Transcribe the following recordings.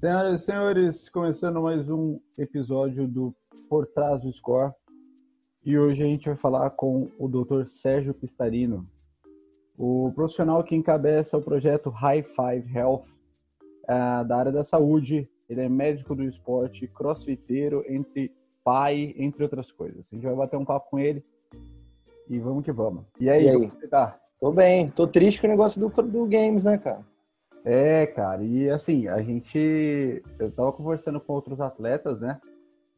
Senhoras e senhores, começando mais um episódio do Por Trás do Score. E hoje a gente vai falar com o Dr. Sérgio Pistarino, o profissional que encabeça o projeto High Five Health uh, da área da saúde. Ele é médico do esporte, crossfiteiro, entre pai, entre outras coisas. A gente vai bater um papo com ele e vamos que vamos. E aí, e aí? como você tá? Tô bem, tô triste com o negócio do, do games, né, cara? É, cara, e assim, a gente. Eu tava conversando com outros atletas, né?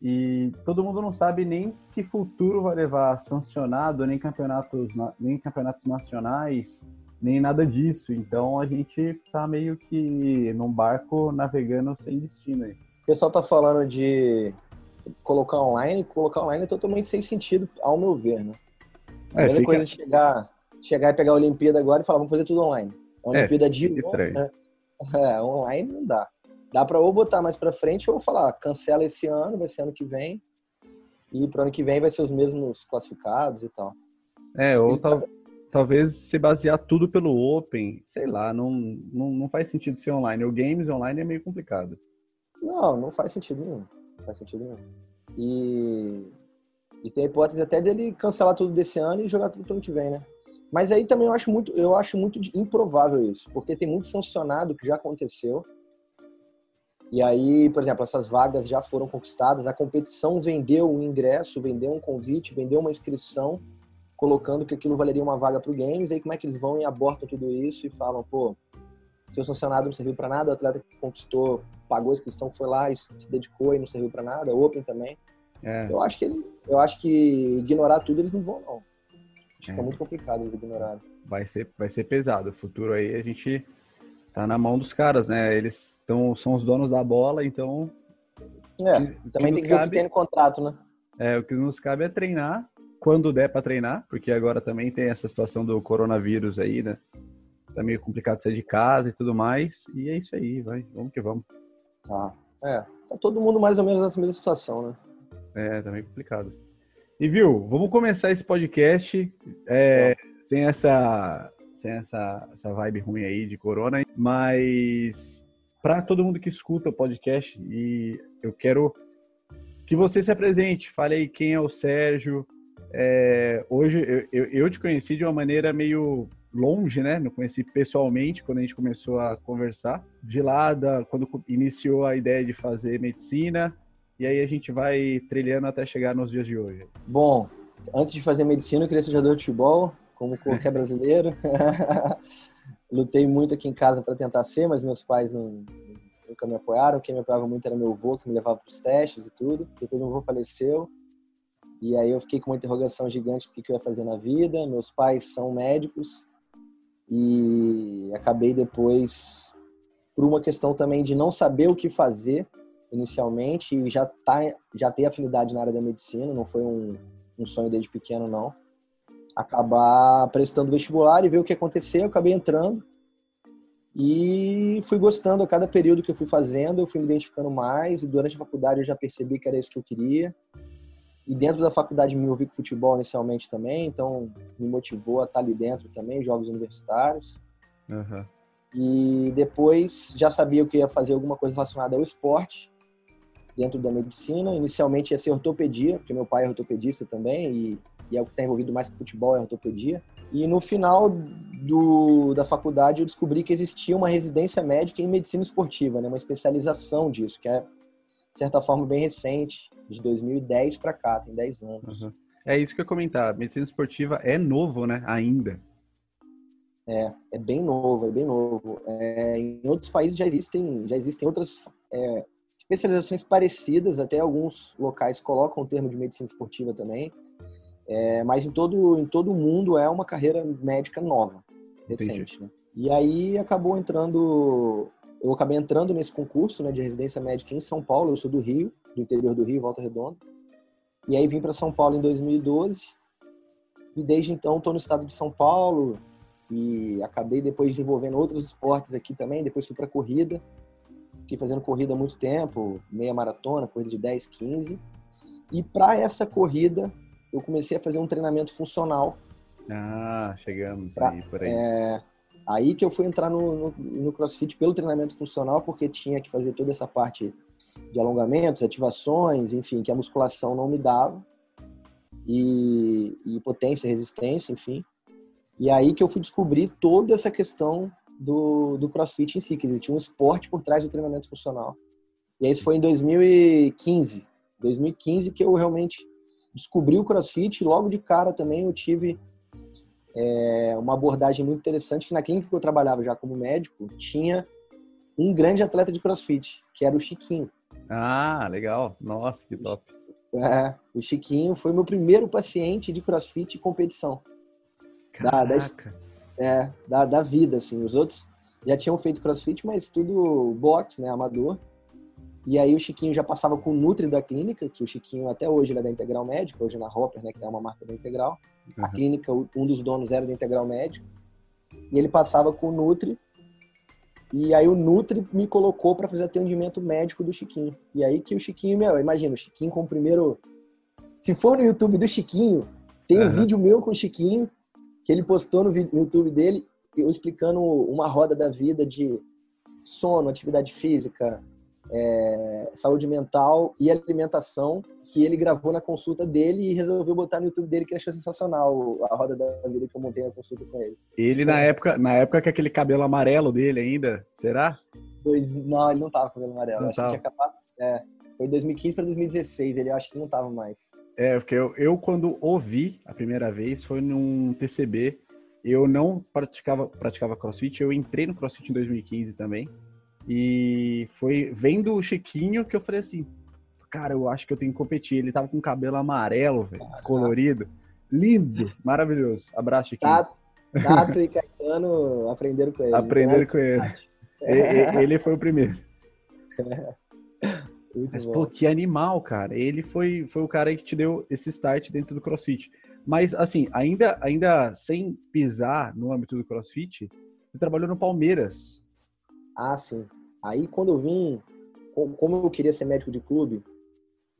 E todo mundo não sabe nem que futuro vai levar sancionado, nem campeonatos, nem campeonatos nacionais, nem nada disso. Então a gente tá meio que num barco navegando sem destino aí. O pessoal tá falando de colocar online, colocar online é totalmente sem sentido, ao meu ver, né? A primeira é, fica... coisa é chegar, chegar e pegar a Olimpíada agora e falar, vamos fazer tudo online. A Olimpíada é, de estranho. Né? É, online não dá. Dá para ou botar mais para frente ou falar, cancela esse ano, vai ser ano que vem. E pro ano que vem vai ser os mesmos classificados e tal. É, ou tal, tá... talvez se basear tudo pelo Open, sei lá, não, não, não faz sentido ser online. O games online é meio complicado. Não, não faz sentido nenhum. Não faz sentido nenhum. E, e tem a hipótese até dele cancelar tudo desse ano e jogar tudo pro ano que vem, né? Mas aí também eu acho muito, eu acho muito improvável isso, porque tem muito sancionado que já aconteceu. E aí, por exemplo, essas vagas já foram conquistadas, a competição vendeu um ingresso, vendeu um convite, vendeu uma inscrição, colocando que aquilo valeria uma vaga para o Games. Aí como é que eles vão e abortam tudo isso e falam, pô, seu sancionado não serviu para nada, o atleta que conquistou, pagou a inscrição, foi lá e se dedicou e não serviu para nada, Open também. É. Eu acho que ele, eu acho que ignorar tudo eles não vão não. Fica é. muito complicado de ignorar. Vai ser, vai ser pesado. O futuro aí a gente tá na mão dos caras, né? Eles tão, são os donos da bola, então. É, que, também tem que o que tem no contrato, né? É, o que nos cabe é treinar quando der para treinar, porque agora também tem essa situação do coronavírus aí, né? Tá meio complicado sair de casa e tudo mais. E é isso aí, vai. Vamos que vamos. Tá. É, tá todo mundo mais ou menos nessa mesma situação, né? É, tá meio complicado. E viu, vamos começar esse podcast é, sem essa sem essa, essa vibe ruim aí de corona, mas para todo mundo que escuta o podcast e eu quero que você se apresente, fale aí quem é o Sérgio. É, hoje eu, eu, te conheci de uma maneira meio longe, né? Não conheci pessoalmente quando a gente começou a conversar. De lá, da, quando iniciou a ideia de fazer medicina, e aí a gente vai trilhando até chegar nos dias de hoje. Bom, antes de fazer medicina, eu queria ser jogador de futebol, como qualquer brasileiro. Lutei muito aqui em casa para tentar ser, mas meus pais não, nunca me apoiaram. Quem me apoiava muito era meu avô, que me levava para os testes e tudo. Depois meu avô faleceu. E aí eu fiquei com uma interrogação gigante do que eu ia fazer na vida. Meus pais são médicos. E acabei depois, por uma questão também de não saber o que fazer, inicialmente e já tá já tem afinidade na área da medicina, não foi um, um sonho desde pequeno não. Acabar prestando vestibular e ver o que aconteceu, eu acabei entrando e fui gostando a cada período que eu fui fazendo, eu fui me identificando mais e durante a faculdade eu já percebi que era isso que eu queria. E dentro da faculdade me envolvi com futebol inicialmente também, então me motivou a estar ali dentro também, jogos universitários. Uhum. E depois já sabia que ia fazer alguma coisa relacionada ao esporte dentro da medicina. Inicialmente ia ser ortopedia, porque meu pai é ortopedista também e, e é o que está envolvido mais com futebol, é ortopedia. E no final do, da faculdade eu descobri que existia uma residência médica em medicina esportiva, né? uma especialização disso, que é, de certa forma, bem recente, de 2010 para cá, tem 10 anos. Uhum. É isso que eu ia comentar, medicina esportiva é novo, né, ainda. É, é bem novo, é bem novo. É, em outros países já existem, já existem outras é, especializações parecidas, até alguns locais colocam o termo de medicina esportiva também, é, mas em todo, em todo o mundo é uma carreira médica nova, recente. Né? E aí acabou entrando, eu acabei entrando nesse concurso né, de residência médica em São Paulo, eu sou do Rio, do interior do Rio, Volta Redonda, e aí vim para São Paulo em 2012, e desde então estou no estado de São Paulo, e acabei depois desenvolvendo outros esportes aqui também, depois fui para corrida, fiquei fazendo corrida há muito tempo, meia maratona, corrida de 10, 15. E para essa corrida, eu comecei a fazer um treinamento funcional. Ah, chegamos pra, aí, por aí. É, Aí que eu fui entrar no, no, no CrossFit pelo treinamento funcional, porque tinha que fazer toda essa parte de alongamentos, ativações, enfim, que a musculação não me dava. E, e potência, resistência, enfim. E aí que eu fui descobrir toda essa questão do, do CrossFit em si, que existia um esporte por trás do treinamento funcional. E aí isso foi em 2015. 2015 que eu realmente descobri o CrossFit e logo de cara também eu tive é, uma abordagem muito interessante que na clínica que eu trabalhava já como médico tinha um grande atleta de CrossFit, que era o Chiquinho. Ah, legal. Nossa, que top. É, o Chiquinho foi meu primeiro paciente de CrossFit e competição. Caraca. Da, da, é, da, da vida, assim. Os outros já tinham feito CrossFit, mas tudo boxe, né, amador. E aí o Chiquinho já passava com o Nutri da clínica, que o Chiquinho até hoje ele é da Integral Médica, hoje é na Hopper, né, que é uma marca da Integral. Uhum. A clínica, um dos donos era da Integral Médica. E ele passava com o Nutri. E aí o Nutri me colocou para fazer atendimento médico do Chiquinho. E aí que o Chiquinho, meu, imagina, o Chiquinho com o primeiro... Se for no YouTube do Chiquinho, tem uhum. um vídeo meu com o Chiquinho, que ele postou no YouTube dele, eu explicando uma roda da vida de sono, atividade física, é, saúde mental e alimentação que ele gravou na consulta dele e resolveu botar no YouTube dele que achou sensacional a roda da vida que eu montei na consulta com ele. Ele na época, na época que aquele cabelo amarelo dele ainda, será? Dois, não, ele não tava com cabelo amarelo. Não acho tava. que tinha acabado, é, foi 2015 para 2016, ele acho que não tava mais. É, porque eu, eu quando ouvi a primeira vez foi num TCB. Eu não praticava, praticava crossfit, eu entrei no crossfit em 2015 também. E foi vendo o Chiquinho que eu falei assim: cara, eu acho que eu tenho que competir. Ele tava com cabelo amarelo, velho, descolorido. Lindo, maravilhoso. Abraço, Chiquinho. Tato, Tato e Caetano aprenderam com ele. Aprenderam né? com ele. ele foi o primeiro. Muito Mas, bom. pô, que animal, cara. Ele foi, foi o cara que te deu esse start dentro do CrossFit. Mas, assim, ainda, ainda sem pisar no âmbito do CrossFit, você trabalhou no Palmeiras. Ah, sim. Aí, quando eu vim, como eu queria ser médico de clube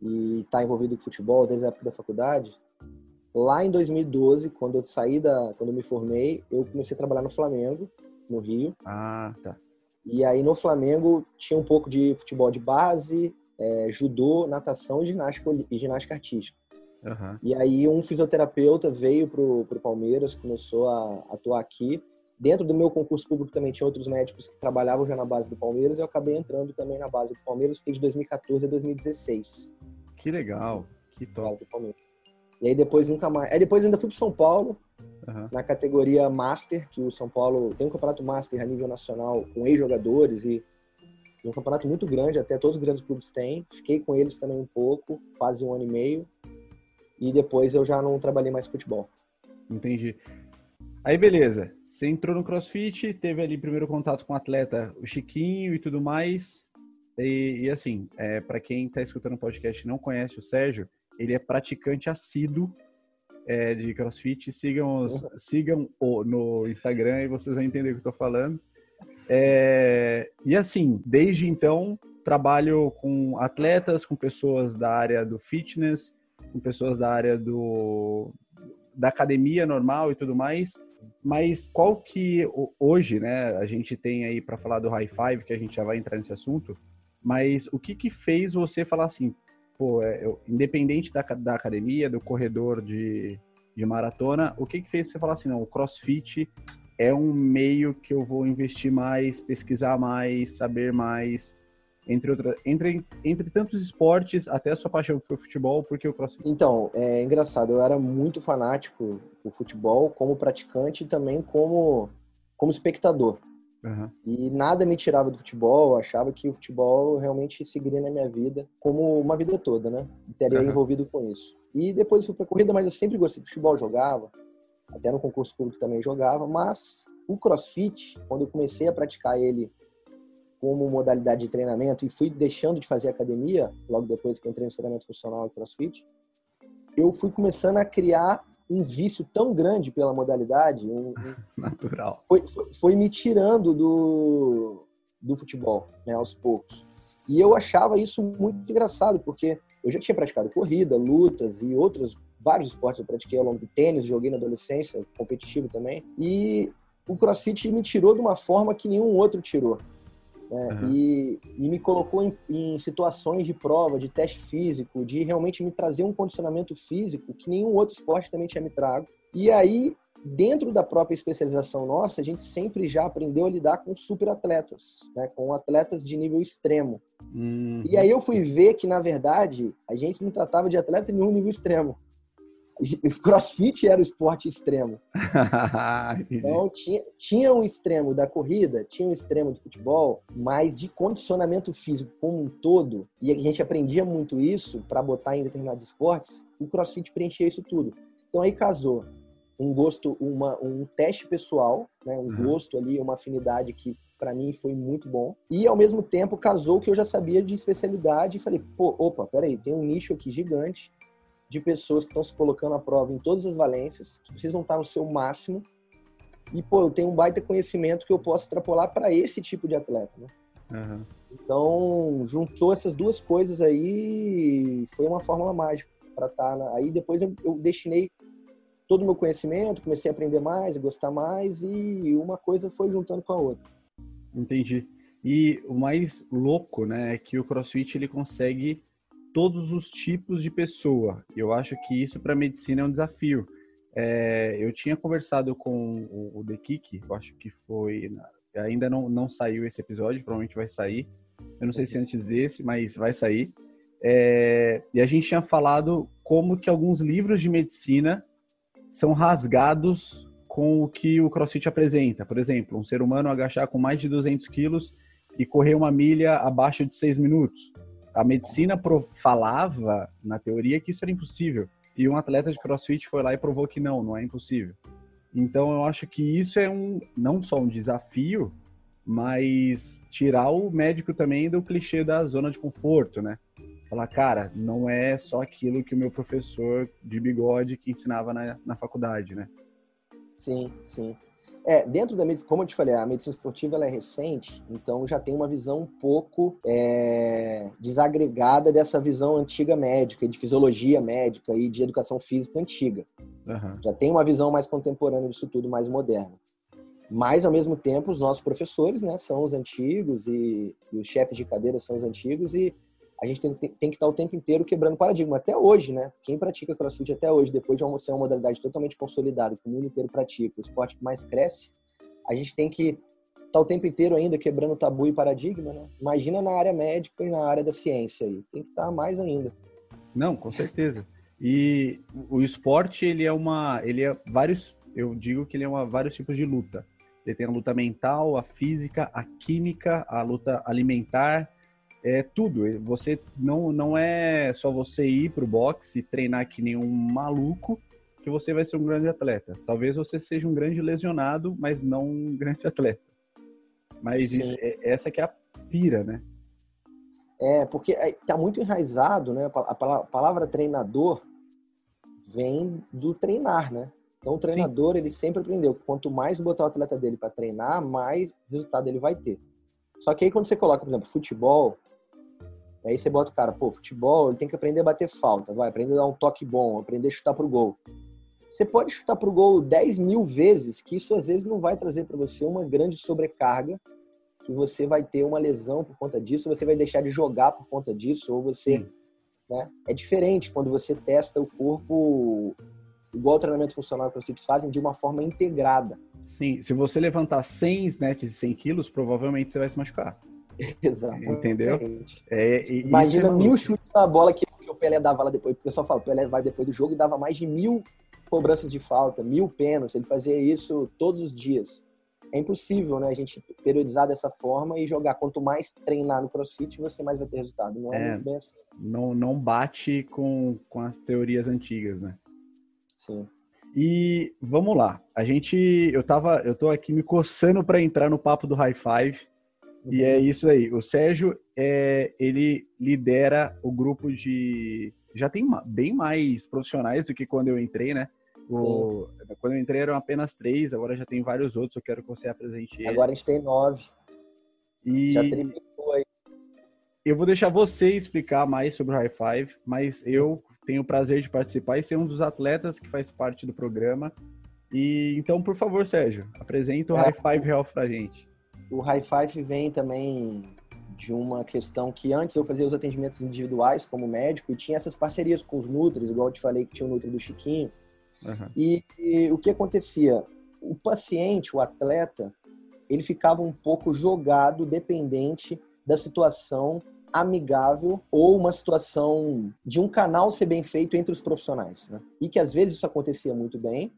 e estar tá envolvido com futebol desde a época da faculdade, lá em 2012, quando eu saí da, quando eu me formei, eu comecei a trabalhar no Flamengo, no Rio. Ah, tá. E aí no Flamengo tinha um pouco de futebol de base, é, judô, natação e ginástica, e ginástica artística. Uhum. E aí um fisioterapeuta veio pro, pro Palmeiras, começou a atuar aqui. Dentro do meu concurso público também tinha outros médicos que trabalhavam já na base do Palmeiras. Eu acabei entrando também na base do Palmeiras, fiquei de 2014 a 2016. Que legal, que top. E aí depois nunca mais. Aí depois ainda fui para São Paulo, uhum. na categoria Master, que o São Paulo tem um campeonato Master a nível nacional com ex-jogadores e um campeonato muito grande, até todos os grandes clubes têm. Fiquei com eles também um pouco, quase um ano e meio. E depois eu já não trabalhei mais futebol. Entendi. Aí beleza. Você entrou no CrossFit, teve ali primeiro contato com o atleta, o Chiquinho e tudo mais. E, e assim, é, para quem está escutando o podcast e não conhece o Sérgio, ele é praticante assíduo é, de CrossFit. Sigam, os, sigam o, no Instagram e vocês vão entender o que eu estou falando. É, e assim, desde então, trabalho com atletas, com pessoas da área do fitness, com pessoas da área do, da academia normal e tudo mais. Mas qual que hoje, né, a gente tem aí para falar do high five, que a gente já vai entrar nesse assunto, mas o que que fez você falar assim, pô, é, eu, independente da, da academia, do corredor de, de maratona, o que que fez você falar assim, não, o crossfit é um meio que eu vou investir mais, pesquisar mais, saber mais, entre, outra, entre, entre tantos esportes, até a sua paixão foi o futebol, porque o crossfit? Então, é engraçado, eu era muito fanático do futebol como praticante e também como, como espectador. Uhum. E nada me tirava do futebol, eu achava que o futebol realmente seguiria na minha vida como uma vida toda, né? Estaria uhum. envolvido com isso. E depois fui pra corrida, mas eu sempre gostei de futebol, jogava, até no concurso público também jogava, mas o crossfit, quando eu comecei a praticar ele como modalidade de treinamento e fui deixando de fazer academia, logo depois que eu entrei no treinamento funcional e crossfit, eu fui começando a criar um vício tão grande pela modalidade. Um, Natural. Foi, foi, foi, me tirando do, do futebol, né, aos poucos. E eu achava isso muito engraçado, porque eu já tinha praticado corrida, lutas e outros vários esportes eu pratiquei ao longo do tênis, joguei na adolescência, competitivo também. E o CrossFit me tirou de uma forma que nenhum outro tirou. Né? Uhum. E, e, me colocou em, em, situações de prova, de teste físico, de realmente me trazer um condicionamento físico que nenhum outro esporte também tinha me trago. E aí, dentro da própria especialização nossa, a gente sempre já aprendeu a lidar com super atletas, né? com atletas de nível extremo. Uhum. E aí eu fui ver que, na verdade, a gente não tratava de atleta em nenhum nível extremo. crossfit era o esporte extremo. então tinha, tinha um extremo da corrida, tinha um extremo do futebol, mas de condicionamento físico como um todo, e a gente aprendia muito isso para botar em determinados esportes, o crossfit preenchia isso tudo. Então aí casou um gosto, uma, um teste pessoal, né, um uhum. gosto ali, uma afinidade que para mim foi muito bom. E ao mesmo tempo casou que eu já sabia de especialidade e falei, pô, opa, peraí, tem um nicho aqui gigante de pessoas que estão se colocando à prova em todas as valências, que precisam estar no seu máximo. E, pô, eu tenho um baita conhecimento que eu posso extrapolar para esse tipo de atleta, né? Uhum. Então, juntou essas duas coisas aí, foi uma fórmula mágica para estar. Tá aí depois eu, eu destinei todo o meu conhecimento, comecei a aprender mais, a gostar mais, e uma coisa foi juntando com a outra. Entendi. E o mais louco, né, é que o CrossFit ele consegue todos os tipos de pessoa. Eu acho que isso para a medicina é um desafio. É, eu tinha conversado com o, o The Kik, eu acho que foi. Ainda não, não saiu esse episódio, provavelmente vai sair. Eu não sei se antes desse, mas vai sair. É, e a gente tinha falado como que alguns livros de medicina são rasgados com o que o CrossFit apresenta. Por exemplo, um ser humano agachar com mais de 200 quilos e correr uma milha abaixo de 6 minutos a medicina falava, na teoria, que isso era impossível. E um atleta de crossfit foi lá e provou que não, não é impossível. Então eu acho que isso é um não só um desafio, mas tirar o médico também do clichê da zona de conforto, né? Falar, cara, não é só aquilo que o meu professor de bigode que ensinava na, na faculdade, né? Sim, sim. É, dentro da medicina, como eu te falei, a medicina esportiva ela é recente, então já tem uma visão um pouco é, desagregada dessa visão antiga médica, de fisiologia médica e de educação física antiga. Uhum. Já tem uma visão mais contemporânea disso tudo, mais moderna. Mas, ao mesmo tempo, os nossos professores né, são os antigos e, e os chefes de cadeira são os antigos e a gente tem, tem, que estar o tempo inteiro quebrando paradigma. Até hoje, né? Quem pratica crossfit até hoje, depois de ser uma modalidade totalmente consolidada, que o mundo inteiro pratica, o esporte que mais cresce, a gente tem que estar o tempo inteiro ainda quebrando tabu e paradigma, né? Imagina na área médica e na área da ciência aí. Tem que estar mais ainda. Não, com certeza. E o esporte, ele é uma. Ele é vários. Eu digo que ele é uma, vários tipos de luta. Ele tem a luta mental, a física, a química, a luta alimentar é tudo. Você não, não é só você ir pro boxe e treinar que nem um maluco que você vai ser um grande atleta. Talvez você seja um grande lesionado, mas não um grande atleta. Mas isso, é, essa que é a pira, né? É, porque tá muito enraizado, né? A palavra treinador vem do treinar, né? Então o treinador, Sim. ele sempre aprendeu que quanto mais botar o atleta dele para treinar, mais resultado ele vai ter. Só que aí quando você coloca, por exemplo, futebol, Aí você bota o cara, pô, futebol, ele tem que aprender a bater falta, vai, aprender a dar um toque bom, aprender a chutar pro gol. Você pode chutar pro gol 10 mil vezes, que isso às vezes não vai trazer para você uma grande sobrecarga, que você vai ter uma lesão por conta disso, você vai deixar de jogar por conta disso, ou você. Né? É diferente quando você testa o corpo, igual o treinamento funcional que vocês fazem, de uma forma integrada. Sim, se você levantar 100 snatches de 100 quilos, provavelmente você vai se machucar. Exato. Entendeu? É, Imagina é mil chutes na bola que, que, o Pelé dava lá depois. O pessoal fala, o Pelé vai depois do jogo e dava mais de mil cobranças de falta, mil pênaltis. Ele fazia isso todos os dias. É impossível, né? A gente periodizar dessa forma e jogar. Quanto mais treinar no CrossFit, você mais vai ter resultado. Não é, é muito bem assim. Não, não bate com, com as teorias antigas, né? Sim. E vamos lá. A gente, eu tava, eu tô aqui me coçando para entrar no papo do High Five e é isso aí. O Sérgio, é, ele lidera o grupo de. Já tem bem mais profissionais do que quando eu entrei, né? O, quando eu entrei eram apenas três, agora já tem vários outros. Eu quero que você apresente ele. Agora a gente tem nove. E... Já triplicou aí. Eu vou deixar você explicar mais sobre o High Five, mas eu tenho o prazer de participar e ser um dos atletas que faz parte do programa. E então, por favor, Sérgio, apresenta o é, High Five Health pra gente. O High Five vem também de uma questão que antes eu fazia os atendimentos individuais como médico e tinha essas parcerias com os Nutris, igual eu te falei que tinha o Nutri do Chiquinho. Uhum. E, e o que acontecia? O paciente, o atleta, ele ficava um pouco jogado, dependente da situação amigável ou uma situação de um canal ser bem feito entre os profissionais. Né? E que às vezes isso acontecia muito bem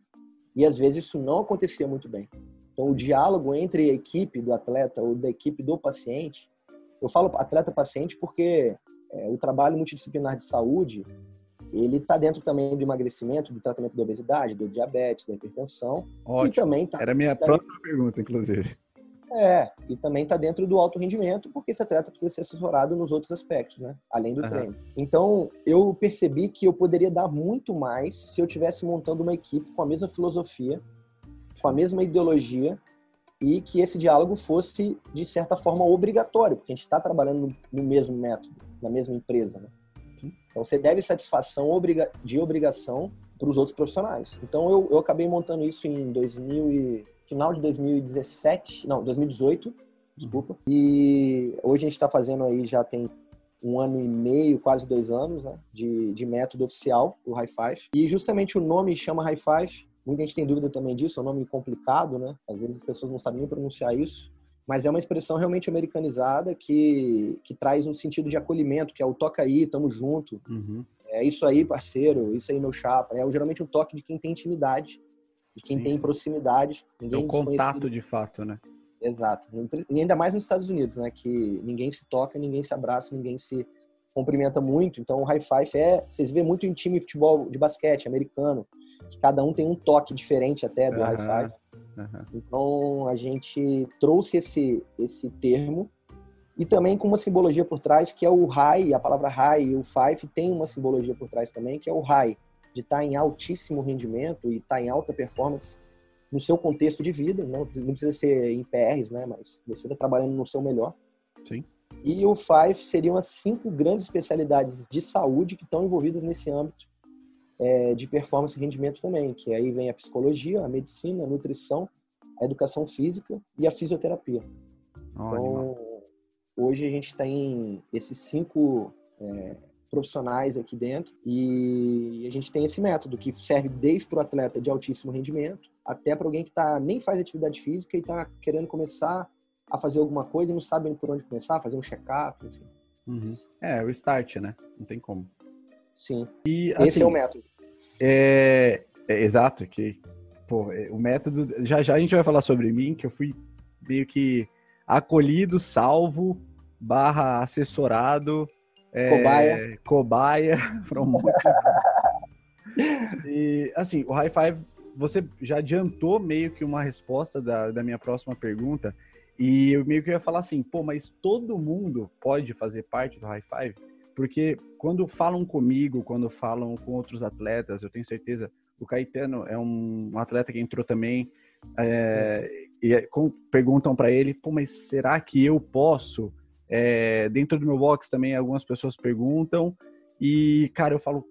e às vezes isso não acontecia muito bem. Então, o diálogo entre a equipe do atleta ou da equipe do paciente, eu falo atleta-paciente porque é, o trabalho multidisciplinar de saúde, ele está dentro também do emagrecimento, do tratamento da obesidade, do diabetes, da hipertensão. Ótimo. E também tá, Era a minha também, próxima pergunta, inclusive. É, e também está dentro do alto rendimento, porque esse atleta precisa ser assessorado nos outros aspectos, né? Além do uhum. treino. Então, eu percebi que eu poderia dar muito mais se eu tivesse montando uma equipe com a mesma filosofia, com a mesma ideologia, e que esse diálogo fosse, de certa forma, obrigatório, porque a gente está trabalhando no mesmo método, na mesma empresa, né? Então, você deve satisfação de obrigação para os outros profissionais. Então, eu, eu acabei montando isso em 2000 e final de 2017, não, 2018, desculpa. E hoje a gente está fazendo aí, já tem um ano e meio, quase dois anos, né, de, de método oficial, o High Five. E justamente o nome chama High Five. Muita gente tem dúvida também disso, é um nome complicado, né? Às vezes as pessoas não sabem nem pronunciar isso. Mas é uma expressão realmente americanizada que, que traz um sentido de acolhimento, que é o toca aí, tamo junto. Uhum. É isso aí, parceiro, isso aí, meu chapa. É geralmente um toque de quem tem intimidade de quem Sim. tem proximidade. Ninguém é um contato de fato, né? Exato. E ainda mais nos Estados Unidos, né? Que ninguém se toca, ninguém se abraça, ninguém se cumprimenta muito. Então, o high five é. Vocês vê muito em time de futebol de basquete americano, que cada um tem um toque diferente até do uhum. Uhum. Então, a gente trouxe esse, esse termo e também com uma simbologia por trás, que é o high, a palavra high e o five tem uma simbologia por trás também, que é o high, de estar tá em altíssimo rendimento e estar tá em alta performance no seu contexto de vida, não, não precisa ser em PRs, né, mas você está trabalhando no seu melhor. Sim. E o Five seriam as cinco grandes especialidades de saúde que estão envolvidas nesse âmbito é, de performance e rendimento também, que aí vem a psicologia, a medicina, a nutrição, a educação física e a fisioterapia. Então, hoje a gente tem esses cinco é, profissionais aqui dentro e a gente tem esse método que serve desde para o atleta de altíssimo rendimento até para alguém que tá, nem faz atividade física e está querendo começar a fazer alguma coisa e não sabe por onde começar, fazer um check-up, enfim. Uhum. É, o start, né? Não tem como. Sim. E, Esse assim, é o método. É, é, exato, que pô, é, o método. Já já a gente vai falar sobre mim, que eu fui meio que acolhido, salvo, barra assessorado é, cobaia. Cobaia para um monte de... E, assim, o High Five, você já adiantou meio que uma resposta da, da minha próxima pergunta. E eu meio que ia falar assim, pô, mas todo mundo pode fazer parte do High Five? Porque quando falam comigo, quando falam com outros atletas, eu tenho certeza, o Caetano é um, um atleta que entrou também, é, e é, com, perguntam para ele, pô, mas será que eu posso é, dentro do meu box também algumas pessoas perguntam e, cara, eu falo,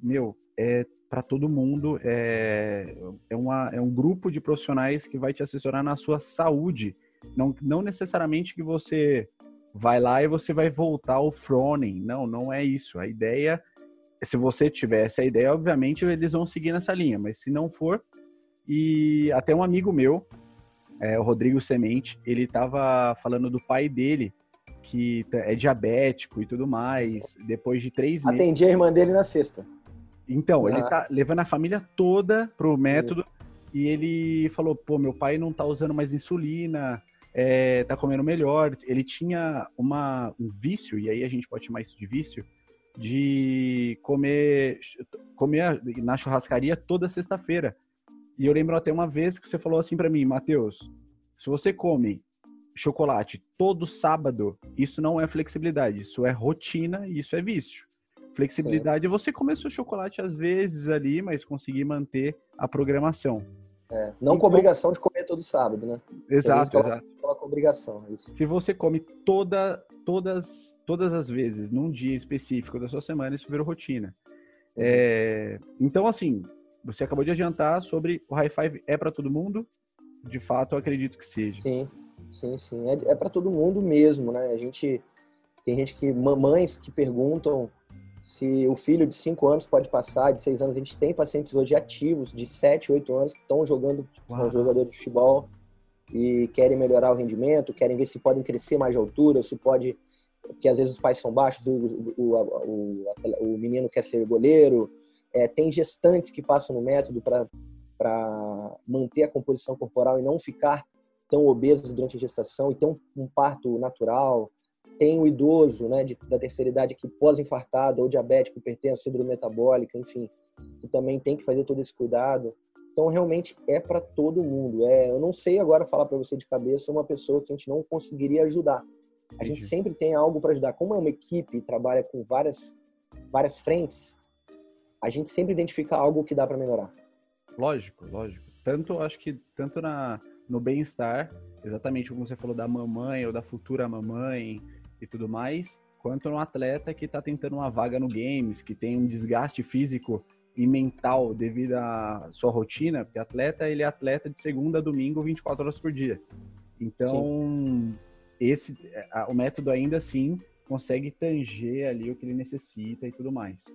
meu, é para todo mundo, é, é, uma, é um grupo de profissionais que vai te assessorar na sua saúde. Não, não necessariamente que você vai lá e você vai voltar ao Froning. Não, não é isso. A ideia, se você tivesse a ideia, obviamente eles vão seguir nessa linha, mas se não for, e até um amigo meu, é, o Rodrigo Semente, ele estava falando do pai dele, que é diabético e tudo mais, depois de três meses. Atendi a irmã dele na sexta. Então, ah. ele tá levando a família toda pro método Isso. e ele falou: pô, meu pai não tá usando mais insulina, é, tá comendo melhor. Ele tinha uma, um vício, e aí a gente pode chamar isso de vício, de comer, comer na churrascaria toda sexta-feira. E eu lembro até uma vez que você falou assim para mim, Matheus, se você come chocolate todo sábado, isso não é flexibilidade, isso é rotina e isso é vício. Flexibilidade é você comer seu chocolate às vezes ali, mas conseguir manter a programação. É, não então, com obrigação de comer todo sábado, né? Exato, coloca, exato. Obrigação. É isso. Se você come toda, todas, todas as vezes, num dia específico da sua semana, isso virou rotina. Uhum. É, então, assim, você acabou de adiantar sobre o high five é para todo mundo. De fato, eu acredito que seja. Sim, sim, sim. É, é para todo mundo mesmo, né? A gente tem gente que mamães que perguntam se o filho de 5 anos pode passar, de 6 anos. A gente tem pacientes hoje ativos de 7, 8 anos que estão jogando, Uau. são jogadores de futebol e querem melhorar o rendimento, querem ver se podem crescer mais de altura, se pode porque às vezes os pais são baixos, o, o, o, o menino quer ser goleiro. É, tem gestantes que passam no método para manter a composição corporal e não ficar tão obesos durante a gestação e ter um, um parto natural. Tem o idoso né, de, da terceira idade que pós-infartado ou diabético, hipertenso, síndrome metabólica, enfim, que também tem que fazer todo esse cuidado. Então, realmente é para todo mundo. É, eu não sei agora falar para você de cabeça uma pessoa que a gente não conseguiria ajudar. A gente sempre tem algo para ajudar. Como é uma equipe trabalha com várias, várias frentes, a gente sempre identifica algo que dá para melhorar. Lógico, lógico. Tanto, acho que, tanto na, no bem-estar, exatamente como você falou da mamãe ou da futura mamãe e tudo mais, quanto no atleta que está tentando uma vaga no games, que tem um desgaste físico e mental devido à sua rotina, porque atleta, ele é atleta de segunda a domingo, 24 horas por dia. Então, Sim esse o método ainda assim consegue tanger ali o que ele necessita e tudo mais.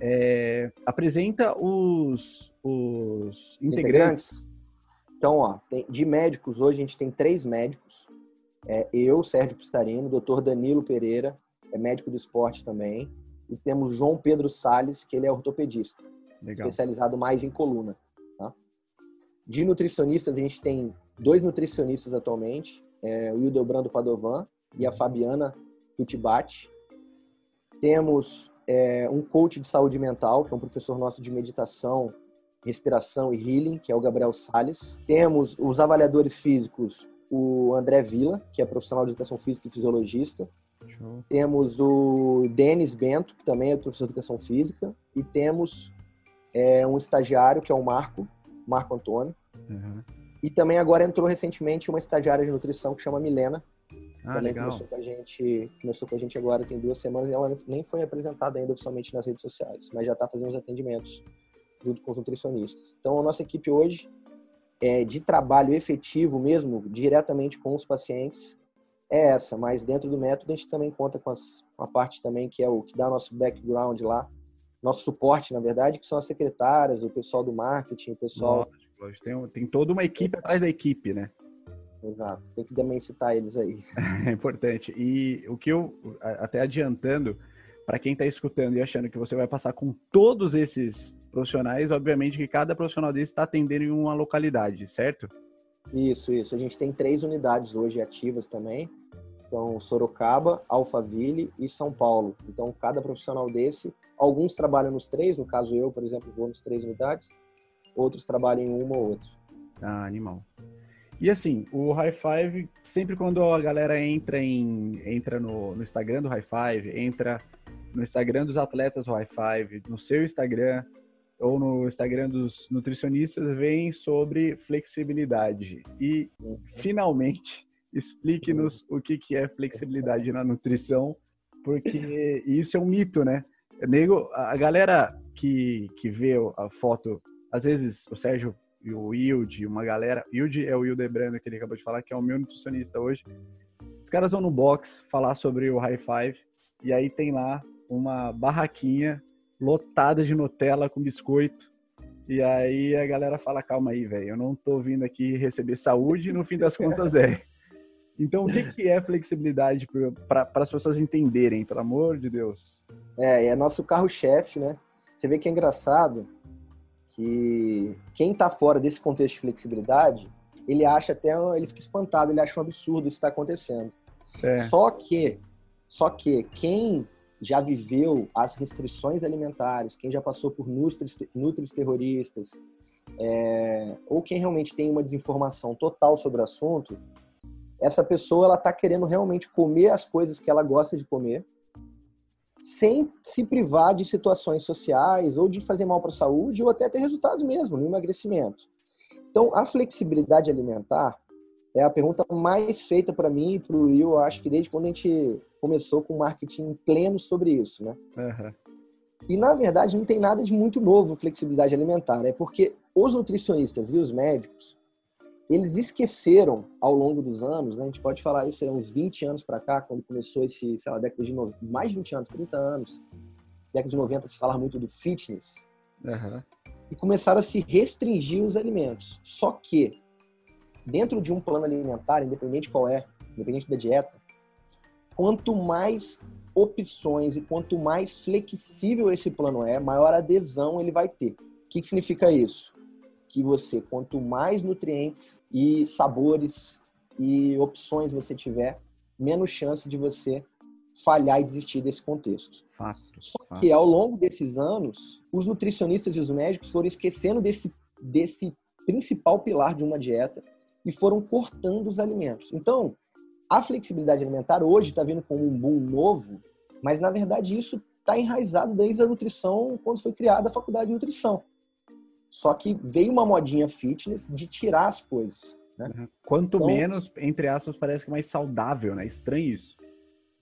É, apresenta os, os integrantes. integrantes. Então, ó, tem, de médicos hoje a gente tem três médicos. É, eu, Sérgio Pistarino, doutor Danilo Pereira, é médico do esporte também. E temos João Pedro Sales, que ele é ortopedista, Legal. especializado mais em coluna. Tá? De nutricionistas, a gente tem dois nutricionistas atualmente é, o Hildebrando Padovan e a Fabiana Tutibati. Temos é, um coach de saúde mental, que é um professor nosso de meditação, respiração e healing, que é o Gabriel Sales. Temos os avaliadores físicos, o André Vila, que é profissional de educação física e fisiologista. Show. Temos o Denis Bento, que também é professor de educação física. E temos é, um estagiário, que é o Marco, Marco Antônio. Uhum. E também agora entrou recentemente uma estagiária de nutrição que chama Milena. Ah, também legal. começou com a gente, começou com a gente agora tem duas semanas. Ela nem foi apresentada ainda oficialmente nas redes sociais, mas já está fazendo os atendimentos junto com os nutricionistas. Então a nossa equipe hoje é de trabalho efetivo mesmo, diretamente com os pacientes, é essa. Mas dentro do método a gente também conta com, as, com a parte também que é o que dá nosso background lá, nosso suporte, na verdade, que são as secretárias, o pessoal do marketing, o pessoal Nossa tem, tem toda uma equipe atrás da equipe, né? Exato. Tem que também citar eles aí. É importante. E o que eu, até adiantando, para quem está escutando e achando que você vai passar com todos esses profissionais, obviamente que cada profissional desse está atendendo em uma localidade, certo? Isso, isso. A gente tem três unidades hoje ativas também. Então, Sorocaba, Alphaville e São Paulo. Então, cada profissional desse, alguns trabalham nos três, no caso eu, por exemplo, vou nos três unidades, outros trabalham em uma ou outra. Ah, animal. E assim, o High Five, sempre quando a galera entra em entra no, no Instagram do High Five, entra no Instagram dos atletas do High Five, no seu Instagram ou no Instagram dos nutricionistas, vem sobre flexibilidade. E uhum. finalmente, explique-nos o que, que é flexibilidade na nutrição, porque isso é um mito, né? Nego, a galera que, que vê a foto às vezes o Sérgio e o Wilde, uma galera. Wilde é o Wilde Brando que ele acabou de falar, que é o meu nutricionista hoje. Os caras vão no box falar sobre o high five e aí tem lá uma barraquinha lotada de Nutella com biscoito. E aí a galera fala: calma aí, velho, eu não tô vindo aqui receber saúde e no fim das contas é. Então, o que, que é flexibilidade para as pessoas entenderem, pelo amor de Deus? É, é nosso carro-chefe, né? Você vê que é engraçado que quem está fora desse contexto de flexibilidade, ele acha até, ele fica espantado, ele acha um absurdo isso está acontecendo. É. Só que, só que quem já viveu as restrições alimentares, quem já passou por nutris, nutris terroristas, é, ou quem realmente tem uma desinformação total sobre o assunto, essa pessoa ela está querendo realmente comer as coisas que ela gosta de comer, sem se privar de situações sociais ou de fazer mal para a saúde ou até ter resultados mesmo no emagrecimento. Então, a flexibilidade alimentar é a pergunta mais feita para mim e para o Will, acho que desde quando a gente começou com marketing pleno sobre isso, né? Uhum. E na verdade não tem nada de muito novo flexibilidade alimentar, é porque os nutricionistas e os médicos eles esqueceram ao longo dos anos, né, a gente pode falar isso, uns 20 anos para cá, quando começou esse, sei lá, década de 90, mais de 20 anos, 30 anos, década de 90 se fala muito do fitness, uhum. e começaram a se restringir os alimentos. Só que, dentro de um plano alimentar, independente qual é, independente da dieta, quanto mais opções e quanto mais flexível esse plano é, maior adesão ele vai ter. O que, que significa isso? Que você, quanto mais nutrientes e sabores e opções você tiver, menos chance de você falhar e desistir desse contexto. Fato, Só fato. que ao longo desses anos, os nutricionistas e os médicos foram esquecendo desse, desse principal pilar de uma dieta e foram cortando os alimentos. Então, a flexibilidade alimentar hoje está vindo com um boom novo, mas na verdade isso está enraizado desde a nutrição, quando foi criada a faculdade de nutrição. Só que veio uma modinha fitness de tirar as coisas. Né? Uhum. Quanto então, menos, entre aspas, parece que é mais saudável, né? Estranho isso.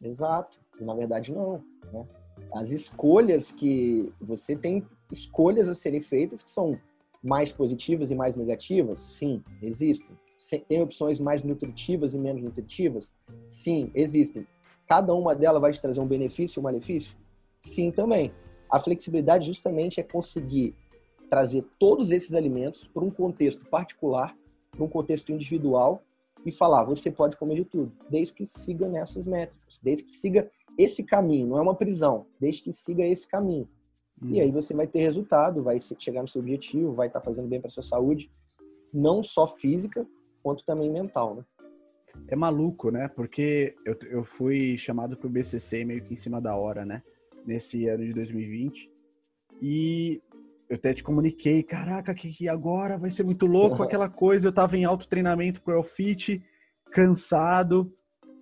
Exato. Na verdade, não. Né? As escolhas que você tem escolhas a serem feitas que são mais positivas e mais negativas? Sim, existem. Tem opções mais nutritivas e menos nutritivas? Sim, existem. Cada uma delas vai te trazer um benefício e um malefício? Sim, também. A flexibilidade justamente é conseguir trazer todos esses alimentos para um contexto particular, para um contexto individual e falar, você pode comer de tudo, desde que siga nessas métricas, desde que siga esse caminho, não é uma prisão, desde que siga esse caminho. Hum. E aí você vai ter resultado, vai chegar no seu objetivo, vai estar tá fazendo bem para sua saúde, não só física, quanto também mental, né? É maluco, né? Porque eu, eu fui chamado para o BCC meio que em cima da hora, né? Nesse ano de 2020. E eu até te comuniquei, caraca, que, que agora vai ser muito louco aquela coisa. Eu tava em alto treinamento pro Elfit, cansado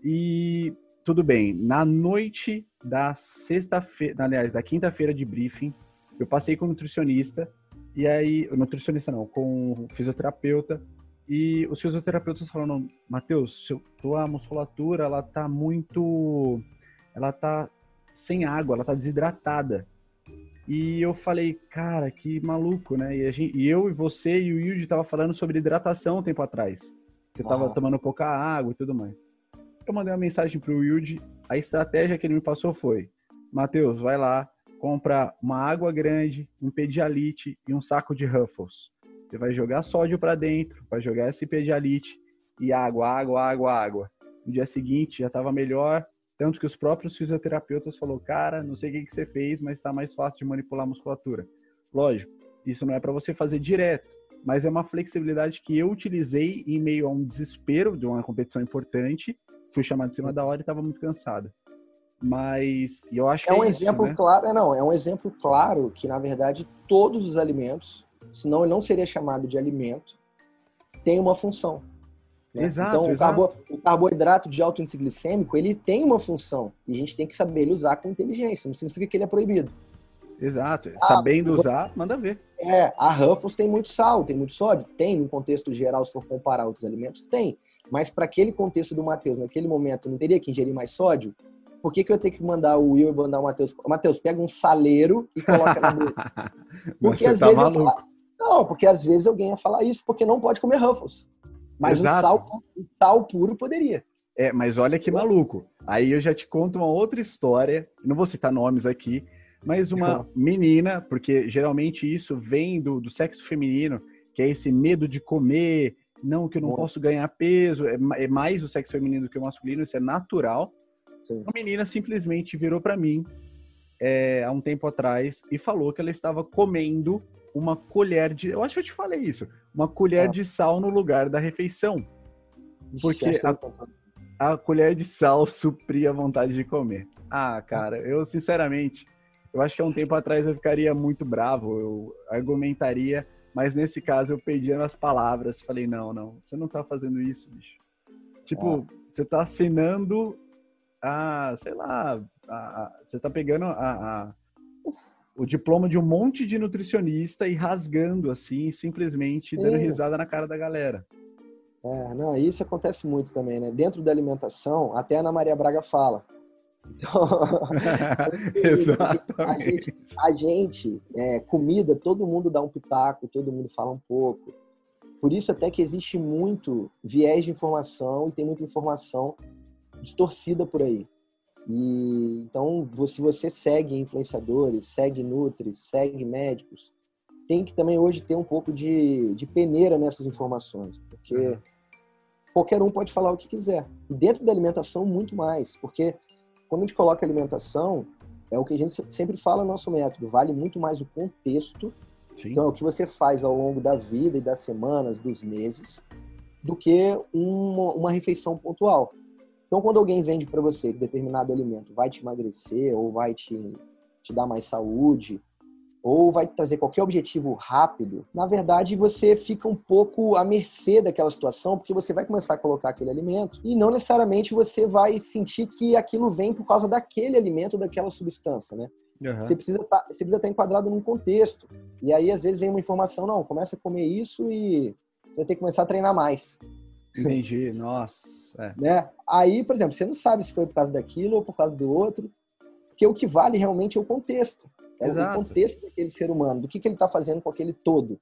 e tudo bem. Na noite da sexta-feira, aliás, da quinta-feira de briefing, eu passei com o nutricionista e aí, nutricionista não, com o fisioterapeuta e os fisioterapeutas falaram, Matheus, tua musculatura, ela tá muito, ela tá sem água, ela tá desidratada. E eu falei, cara, que maluco, né? E, gente, e eu e você e o Yuji tava falando sobre hidratação um tempo atrás. Que eu tava ah. tomando pouca água e tudo mais. Eu mandei uma mensagem pro Yuji, a estratégia que ele me passou foi: Matheus, vai lá, compra uma água grande, um pedialite e um saco de Ruffles. Você vai jogar sódio para dentro, vai jogar esse pedialite e água, água, água, água. No dia seguinte já estava melhor, tanto que os próprios fisioterapeutas falou, cara, não sei o que, que você fez, mas está mais fácil de manipular a musculatura. Lógico, isso não é para você fazer direto, mas é uma flexibilidade que eu utilizei em meio a um desespero de uma competição importante. Fui chamado de cima da hora e estava muito cansado. Mas eu acho que é um é exemplo né? claro, é, não, é um exemplo claro que na verdade todos os alimentos, senão ele não seria chamado de alimento, tem uma função. Né? Exato, então, exato. O, carbo, o, carboidrato de alto índice glicêmico, ele tem uma função e a gente tem que saber ele usar com inteligência. Não significa que ele é proibido. Exato. Ah, Sabendo usar, manda ver. É, a Ruffles tem muito sal, tem muito sódio? Tem, no contexto geral, se for comparar outros alimentos, tem. Mas para aquele contexto do Matheus, naquele momento, não teria que ingerir mais sódio? Por que, que eu tenho que mandar o Will e mandar o Matheus? Matheus, pega um saleiro e coloca na boca. Porque às tá vezes maluco. eu falo... Não, porque às vezes alguém ia falar isso porque não pode comer Ruffles. Mas Exato. o sal, sal puro poderia. É, mas olha que maluco. Aí eu já te conto uma outra história, não vou citar nomes aqui, mas uma menina, porque geralmente isso vem do, do sexo feminino, que é esse medo de comer, não, que eu não Bom. posso ganhar peso, é, é, mais o sexo feminino do que o masculino, isso é natural. Sim. Uma menina simplesmente virou para mim é, há um tempo atrás e falou que ela estava comendo uma colher de. Eu acho que eu te falei isso. Uma colher ah. de sal no lugar da refeição. Porque a, a, colher de sal supria a vontade de comer. Ah, cara, eu sinceramente, eu acho que há um tempo atrás eu ficaria muito bravo, eu argumentaria, mas nesse caso eu perdi as palavras. Falei, não, não, você não tá fazendo isso, bicho. Tipo, ah. você tá assinando a, sei lá, a, a, você tá pegando a, o diploma de um monte de nutricionista e rasgando assim, simplesmente Sim. dando risada na cara da galera. É, não, isso acontece muito também, né? Dentro da alimentação, até a Ana Maria Braga fala Então, a gente, a gente é, comida, todo mundo dá um pitaco, todo mundo fala um pouco. Por isso até que existe muito viés de informação e tem muita informação distorcida por aí. E então, se você segue influenciadores, segue nutris, segue médicos, tem que também hoje ter um pouco de, de peneira nessas informações, porque uhum. qualquer um pode falar o que quiser. E dentro da alimentação, muito mais, porque quando a gente coloca alimentação, é o que a gente sempre fala no nosso método, vale muito mais o contexto, Sim. então é o que você faz ao longo da vida e das semanas, dos meses, do que uma, uma refeição pontual. Então, quando alguém vende para você que determinado alimento vai te emagrecer ou vai te, te dar mais saúde, ou vai trazer qualquer objetivo rápido, na verdade você fica um pouco à mercê daquela situação, porque você vai começar a colocar aquele alimento e não necessariamente você vai sentir que aquilo vem por causa daquele alimento, daquela substância, né? Uhum. Você, precisa tá, você precisa estar enquadrado num contexto. E aí, às vezes, vem uma informação, não, começa a comer isso e você vai ter que começar a treinar mais. Entendi, nossa. É. Né? Aí, por exemplo, você não sabe se foi por causa daquilo ou por causa do outro, porque o que vale realmente é o contexto. É Exato. o contexto daquele ser humano, do que, que ele está fazendo com aquele todo.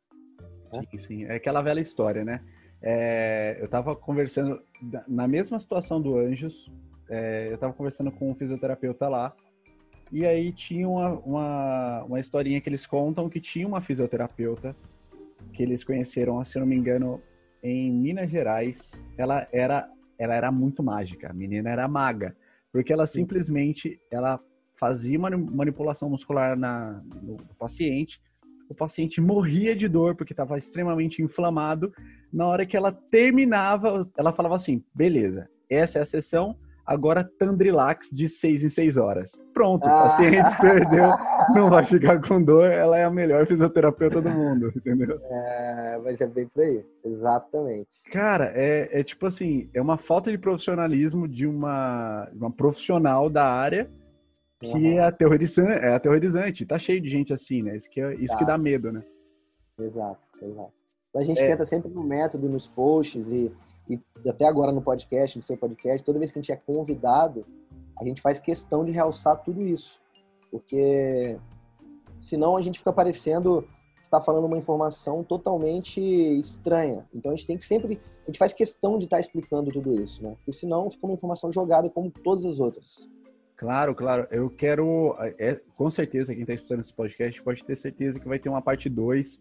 Né? Sim, sim. É aquela velha história, né? É, eu estava conversando, na mesma situação do Anjos, é, eu estava conversando com um fisioterapeuta lá, e aí tinha uma, uma, uma historinha que eles contam que tinha uma fisioterapeuta que eles conheceram, se não me engano, em Minas Gerais. Ela era, ela era muito mágica, a menina era maga, porque ela simplesmente ela fazia uma manipulação muscular na, no, paciente, o paciente morria de dor porque estava extremamente inflamado. Na hora que ela terminava, ela falava assim: beleza, essa é a sessão, agora Tandrilax de seis em seis horas. Pronto, o paciente ah. perdeu, não vai ficar com dor, ela é a melhor fisioterapeuta do mundo, entendeu? É, mas é bem por aí, exatamente. Cara, é, é tipo assim, é uma falta de profissionalismo de uma, uma profissional da área que uhum. é, aterrorizante, é aterrorizante. Tá cheio de gente assim, né? Isso que, é, isso tá. que dá medo, né? Exato, exato. A gente é. tenta sempre no método, nos posts e, e até agora no podcast, no seu podcast, toda vez que a gente é convidado, a gente faz questão de realçar tudo isso. Porque senão a gente fica parecendo que está falando uma informação totalmente estranha. Então a gente tem que sempre. A gente faz questão de estar tá explicando tudo isso, né? Porque senão fica uma informação jogada como todas as outras. Claro, claro. Eu quero. É, com certeza, quem está escutando esse podcast pode ter certeza que vai ter uma parte 2.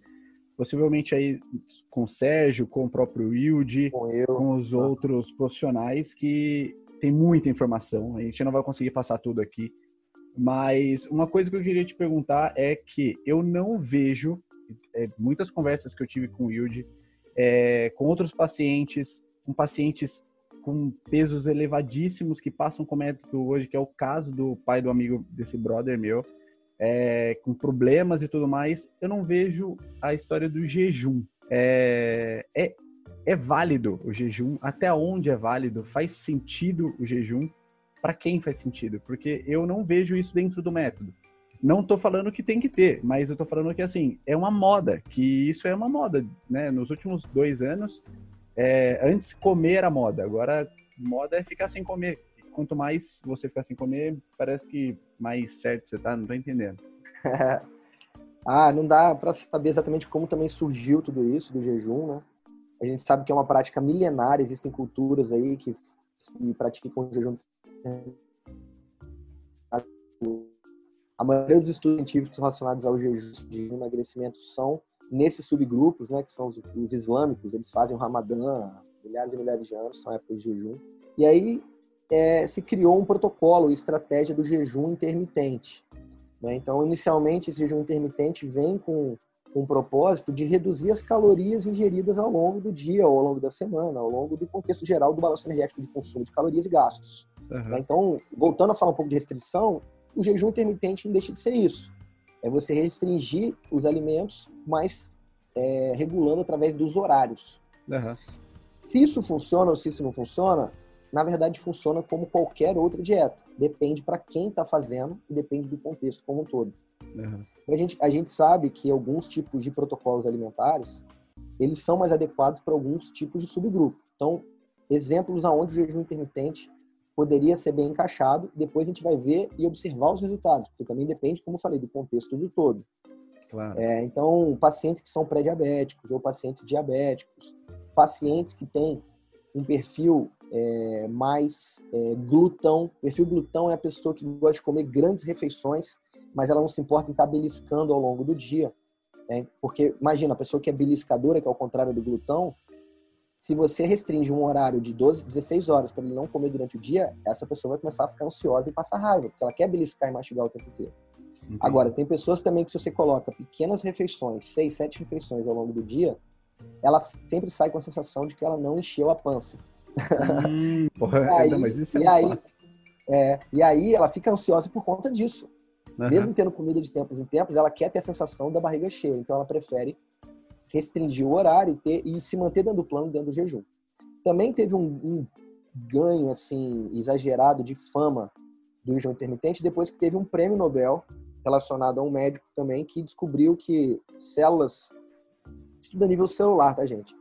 Possivelmente aí com o Sérgio, com o próprio Wilde, com, eu, com os tá. outros profissionais que tem muita informação. A gente não vai conseguir passar tudo aqui. Mas uma coisa que eu queria te perguntar é que eu não vejo é, muitas conversas que eu tive com o Wilde, é, com outros pacientes, com pacientes com pesos elevadíssimos que passam com método hoje, que é o caso do pai do amigo desse brother meu, é, com problemas e tudo mais, eu não vejo a história do jejum. É, é, é válido o jejum? Até onde é válido? Faz sentido o jejum? Para quem faz sentido? Porque eu não vejo isso dentro do método. Não estou falando que tem que ter, mas eu estou falando que assim é uma moda, que isso é uma moda, né? Nos últimos dois anos é, antes comer era moda, agora moda é ficar sem comer. Quanto mais você ficar sem comer, parece que mais certo você tá, não tô entendendo. ah, não dá para saber exatamente como também surgiu tudo isso do jejum, né? A gente sabe que é uma prática milenária, existem culturas aí que, que praticam jejum. A maioria dos estudos científicos relacionados ao jejum de emagrecimento são nesses subgrupos, né, que são os, os, islâmicos, eles fazem o Ramadã milhares e milhares de anos, são épocas de jejum. E aí é, se criou um protocolo, estratégia do jejum intermitente. Né? Então, inicialmente, esse jejum intermitente vem com, com o propósito de reduzir as calorias ingeridas ao longo do dia, ou ao longo da semana, ao longo do contexto geral do balanço energético de consumo de calorias e gastos. Uhum. Então, voltando a falar um pouco de restrição, o jejum intermitente não deixa de ser isso é você restringir os alimentos, mas é, regulando através dos horários. Uhum. Se isso funciona ou se isso não funciona, na verdade funciona como qualquer outra dieta. Depende para quem está fazendo e depende do contexto como um todo. Uhum. A, gente, a gente sabe que alguns tipos de protocolos alimentares eles são mais adequados para alguns tipos de subgrupo. Então, exemplos aonde o jejum intermitente poderia ser bem encaixado. Depois a gente vai ver e observar os resultados, porque também depende, como eu falei, do contexto do todo. Claro. É, então, pacientes que são pré-diabéticos ou pacientes diabéticos, pacientes que têm um perfil é, mais é, glutão. Perfil glutão é a pessoa que gosta de comer grandes refeições, mas ela não se importa em estar beliscando ao longo do dia. Né? Porque, imagina, a pessoa que é beliscadora, que é o contrário do glutão, se você restringe um horário de 12, 16 horas para ele não comer durante o dia, essa pessoa vai começar a ficar ansiosa e passar raiva, porque ela quer beliscar e mastigar o tempo inteiro. Entendi. Agora, tem pessoas também que se você coloca pequenas refeições, 6, 7 refeições ao longo do dia, ela sempre sai com a sensação de que ela não encheu a pança. Hum, porra, aí, não, mas isso é e, aí, é, e aí ela fica ansiosa por conta disso. Uhum. Mesmo tendo comida de tempos em tempos, ela quer ter a sensação da barriga cheia. Então ela prefere restringir o horário e, ter, e se manter dentro do plano, dentro do jejum. Também teve um, um ganho assim exagerado de fama do jejum intermitente depois que teve um prêmio Nobel relacionado a um médico também que descobriu que células, isso a nível celular, tá gente?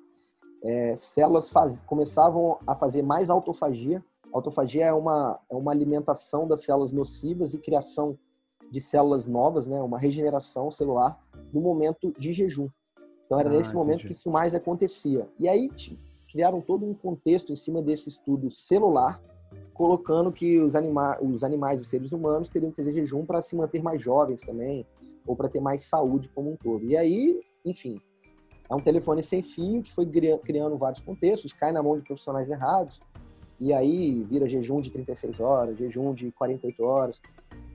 É, células faz, começavam a fazer mais autofagia. Autofagia é uma, é uma alimentação das células nocivas e criação de células novas, né? Uma regeneração celular no momento de jejum. Então era ah, nesse momento entendi. que isso mais acontecia. E aí criaram todo um contexto em cima desse estudo celular, colocando que os, anima os animais, os seres humanos, teriam que fazer jejum para se manter mais jovens também, ou para ter mais saúde como um todo. E aí, enfim, é um telefone sem fio que foi criando vários contextos, cai na mão de profissionais errados, e aí vira jejum de 36 horas, jejum de 48 horas.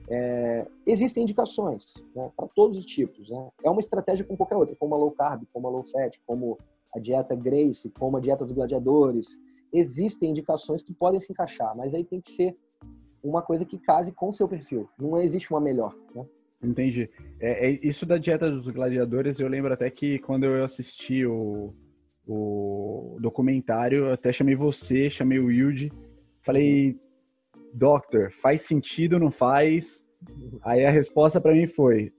É, existem indicações né, para todos os tipos. Né? É uma estratégia como qualquer outra, como a low carb, como a low fat, como a dieta Grace, como a dieta dos gladiadores. Existem indicações que podem se encaixar, mas aí tem que ser uma coisa que case com o seu perfil. Não existe uma melhor. Né? Entendi. É, é, isso da dieta dos gladiadores, eu lembro até que quando eu assisti o, o documentário, eu até chamei você, chamei o Wilde, falei, Doctor, faz sentido ou não faz? Aí a resposta para mim foi: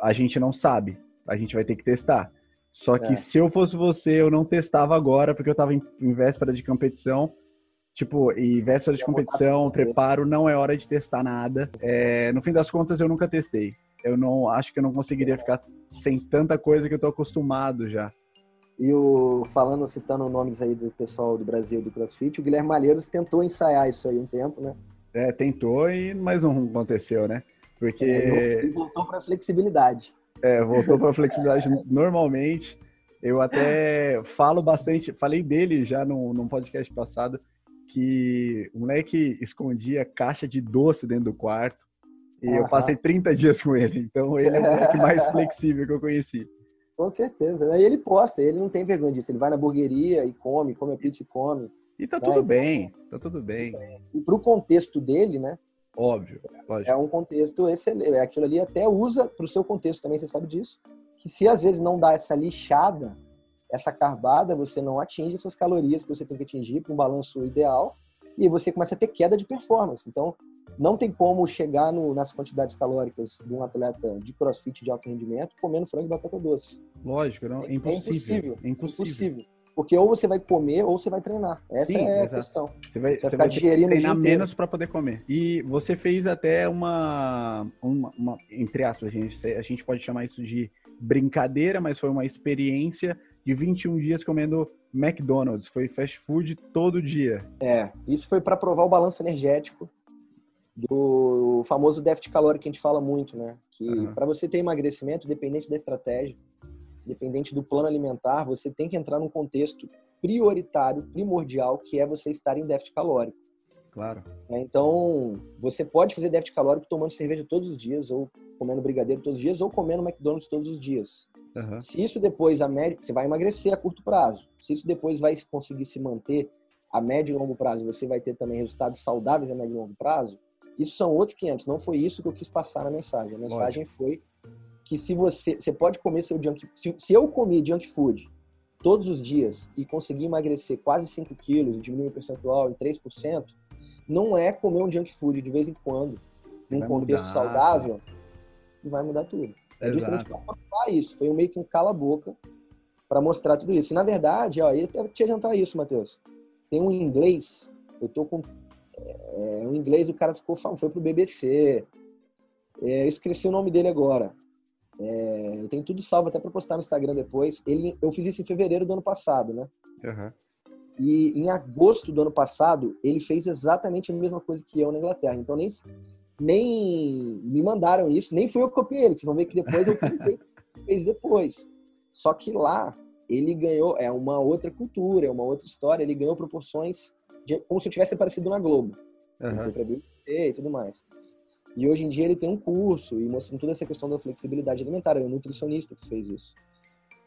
a gente não sabe, a gente vai ter que testar. Só que é. se eu fosse você, eu não testava agora, porque eu tava em, em véspera de competição. Tipo, e véspera de competição, preparo, não é hora de testar nada. É, no fim das contas, eu nunca testei. Eu não acho que eu não conseguiria ficar sem tanta coisa que eu tô acostumado já. E o falando, citando nomes aí do pessoal do Brasil do CrossFit, o Guilherme Malheiros tentou ensaiar isso aí um tempo, né? É, tentou, e mas não aconteceu, né? Porque. É, voltou para flexibilidade. É, voltou para flexibilidade normalmente. Eu até falo bastante, falei dele já num, num podcast passado, que o moleque escondia caixa de doce dentro do quarto. E eu passei 30 dias com ele. Então ele é o mais flexível que eu conheci. Com certeza. Aí ele posta, ele não tem vergonha disso. Ele vai na burgueria e come, come a pizza e come. E tá tudo bem, tá tudo bem. E pro contexto dele, né? Óbvio, lógico. É um contexto excelente. É aquilo ali até usa pro seu contexto também, você sabe disso. Que se às vezes não dá essa lixada, essa carbada, você não atinge essas calorias que você tem que atingir para um balanço ideal. E você começa a ter queda de performance. Então, não tem como chegar no, nas quantidades calóricas de um atleta de crossfit de alto rendimento comendo frango e batata doce. Lógico, não, é, impossível. É impossível. É impossível. Porque ou você vai comer ou você vai treinar. Essa Sim, é a exato. questão. Você vai, você vai, treinar menos para poder comer. E você fez até uma, uma, uma, entre aspas, a gente, a gente pode chamar isso de brincadeira, mas foi uma experiência de 21 dias comendo McDonald's. Foi fast food todo dia. É, isso foi para provar o balanço energético do famoso déficit calórico que a gente fala muito, né? Que uhum. para você ter emagrecimento, dependente da estratégia, dependente do plano alimentar, você tem que entrar num contexto prioritário, primordial, que é você estar em déficit calórico. Claro. É, então, você pode fazer déficit calórico tomando cerveja todos os dias, ou comendo brigadeiro todos os dias, ou comendo McDonald's todos os dias. Uhum. Se isso depois, a média, você vai emagrecer a curto prazo. Se isso depois vai conseguir se manter a médio e longo prazo, você vai ter também resultados saudáveis a médio e longo prazo, isso são outros 500. Não foi isso que eu quis passar na mensagem. A mensagem foi que se você, você pode comer seu junk, se, se eu comer junk food todos os dias e conseguir emagrecer quase 5 quilos, diminuir o percentual em 3%, não é comer um junk food de vez em quando, num vai contexto mudar. saudável, que vai mudar tudo. É justamente para mostrar isso. Foi meio que um cala-boca para mostrar tudo isso. E, na verdade, ó, eu até te adiantar isso, Matheus. Tem um inglês, eu tô com É, o inglês, o cara ficou foi pro BBC. É, eu esqueci o nome dele agora. É, eu tenho tudo salvo até para postar no Instagram depois. Ele, eu fiz isso em fevereiro do ano passado, né? Uhum. E em agosto do ano passado, ele fez exatamente a mesma coisa que eu na Inglaterra. Então nem, nem me mandaram isso, nem fui eu que copiei ele. Vocês vão ver que depois eu copiei, fez depois. Só que lá ele ganhou, é uma outra cultura, é uma outra história, ele ganhou proporções de, como se tivesse aparecido na Globo. Uhum. Ele foi pra BBC e tudo mais. E hoje em dia ele tem um curso e mostrando toda essa questão da flexibilidade alimentar. É um nutricionista que fez isso.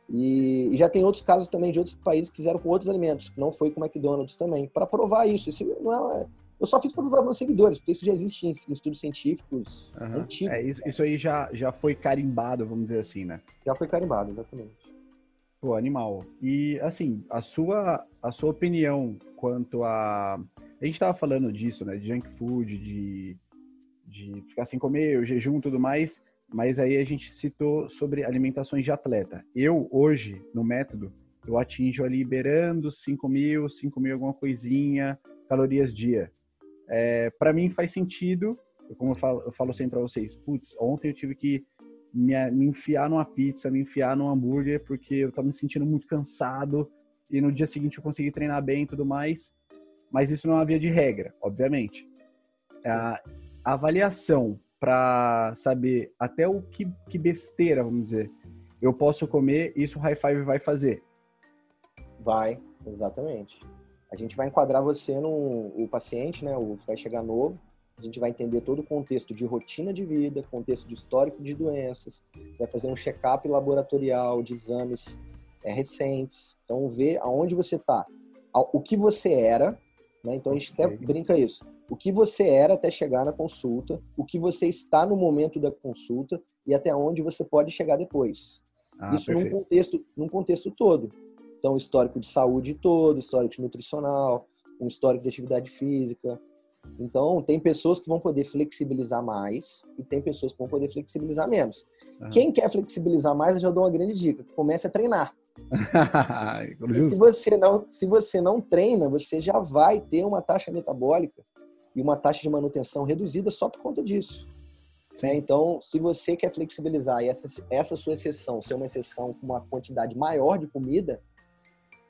E, e, já tem outros casos também de outros países que fizeram com outros alimentos, que não foi com o McDonald's também, para provar isso. isso não é, eu só fiz para provar meus seguidores, porque isso já existe em, em estudos científicos uhum. antigos. É, isso, isso aí já, já foi carimbado, vamos dizer assim, né? Já foi carimbado, exatamente. Pô, animal. E, assim, a sua, a sua opinião quanto a... A gente estava falando disso, né? De junk food, de de ficar sem comer, o jejum tudo mais, mas aí a gente citou sobre alimentações de atleta. Eu, hoje, no método, eu atinjo ali liberando 5 mil, 5 mil alguma coisinha, calorias dia. É, para mim faz sentido, como eu falo, eu falo sempre para vocês, putz, ontem eu tive que me, me, enfiar numa pizza, me enfiar num hambúrguer, porque eu tava me sentindo muito cansado, e no dia seguinte eu consegui treinar bem e tudo mais, mas isso não havia de regra, obviamente. Ah, a avaliação para saber até o que, que besteira, vamos dizer, eu posso comer, isso o High Five vai fazer. Vai, exatamente. A gente vai enquadrar você no o paciente, né, o que vai chegar novo, a gente vai entender todo o contexto de rotina de vida, contexto de histórico de doenças, vai fazer um check-up laboratorial de exames é, recentes, então ver aonde você está, o que você era, né? Então a gente até brinca isso o que você era até chegar na consulta, o que você está no momento da consulta e até onde você pode chegar depois. Ah, Isso num contexto, num contexto todo. Então, histórico de saúde todo, histórico nutricional, um histórico de atividade física. Então, tem pessoas que vão poder flexibilizar mais e tem pessoas que vão poder flexibilizar menos. Uhum. Quem quer flexibilizar mais, eu já dou uma grande dica. Comece a treinar. se você não se você não treina, você já vai ter uma taxa metabólica e uma taxa de manutenção reduzida só por conta disso. Né? Então, se você quer flexibilizar e essa, essa sua exceção ser uma exceção com uma quantidade maior de comida,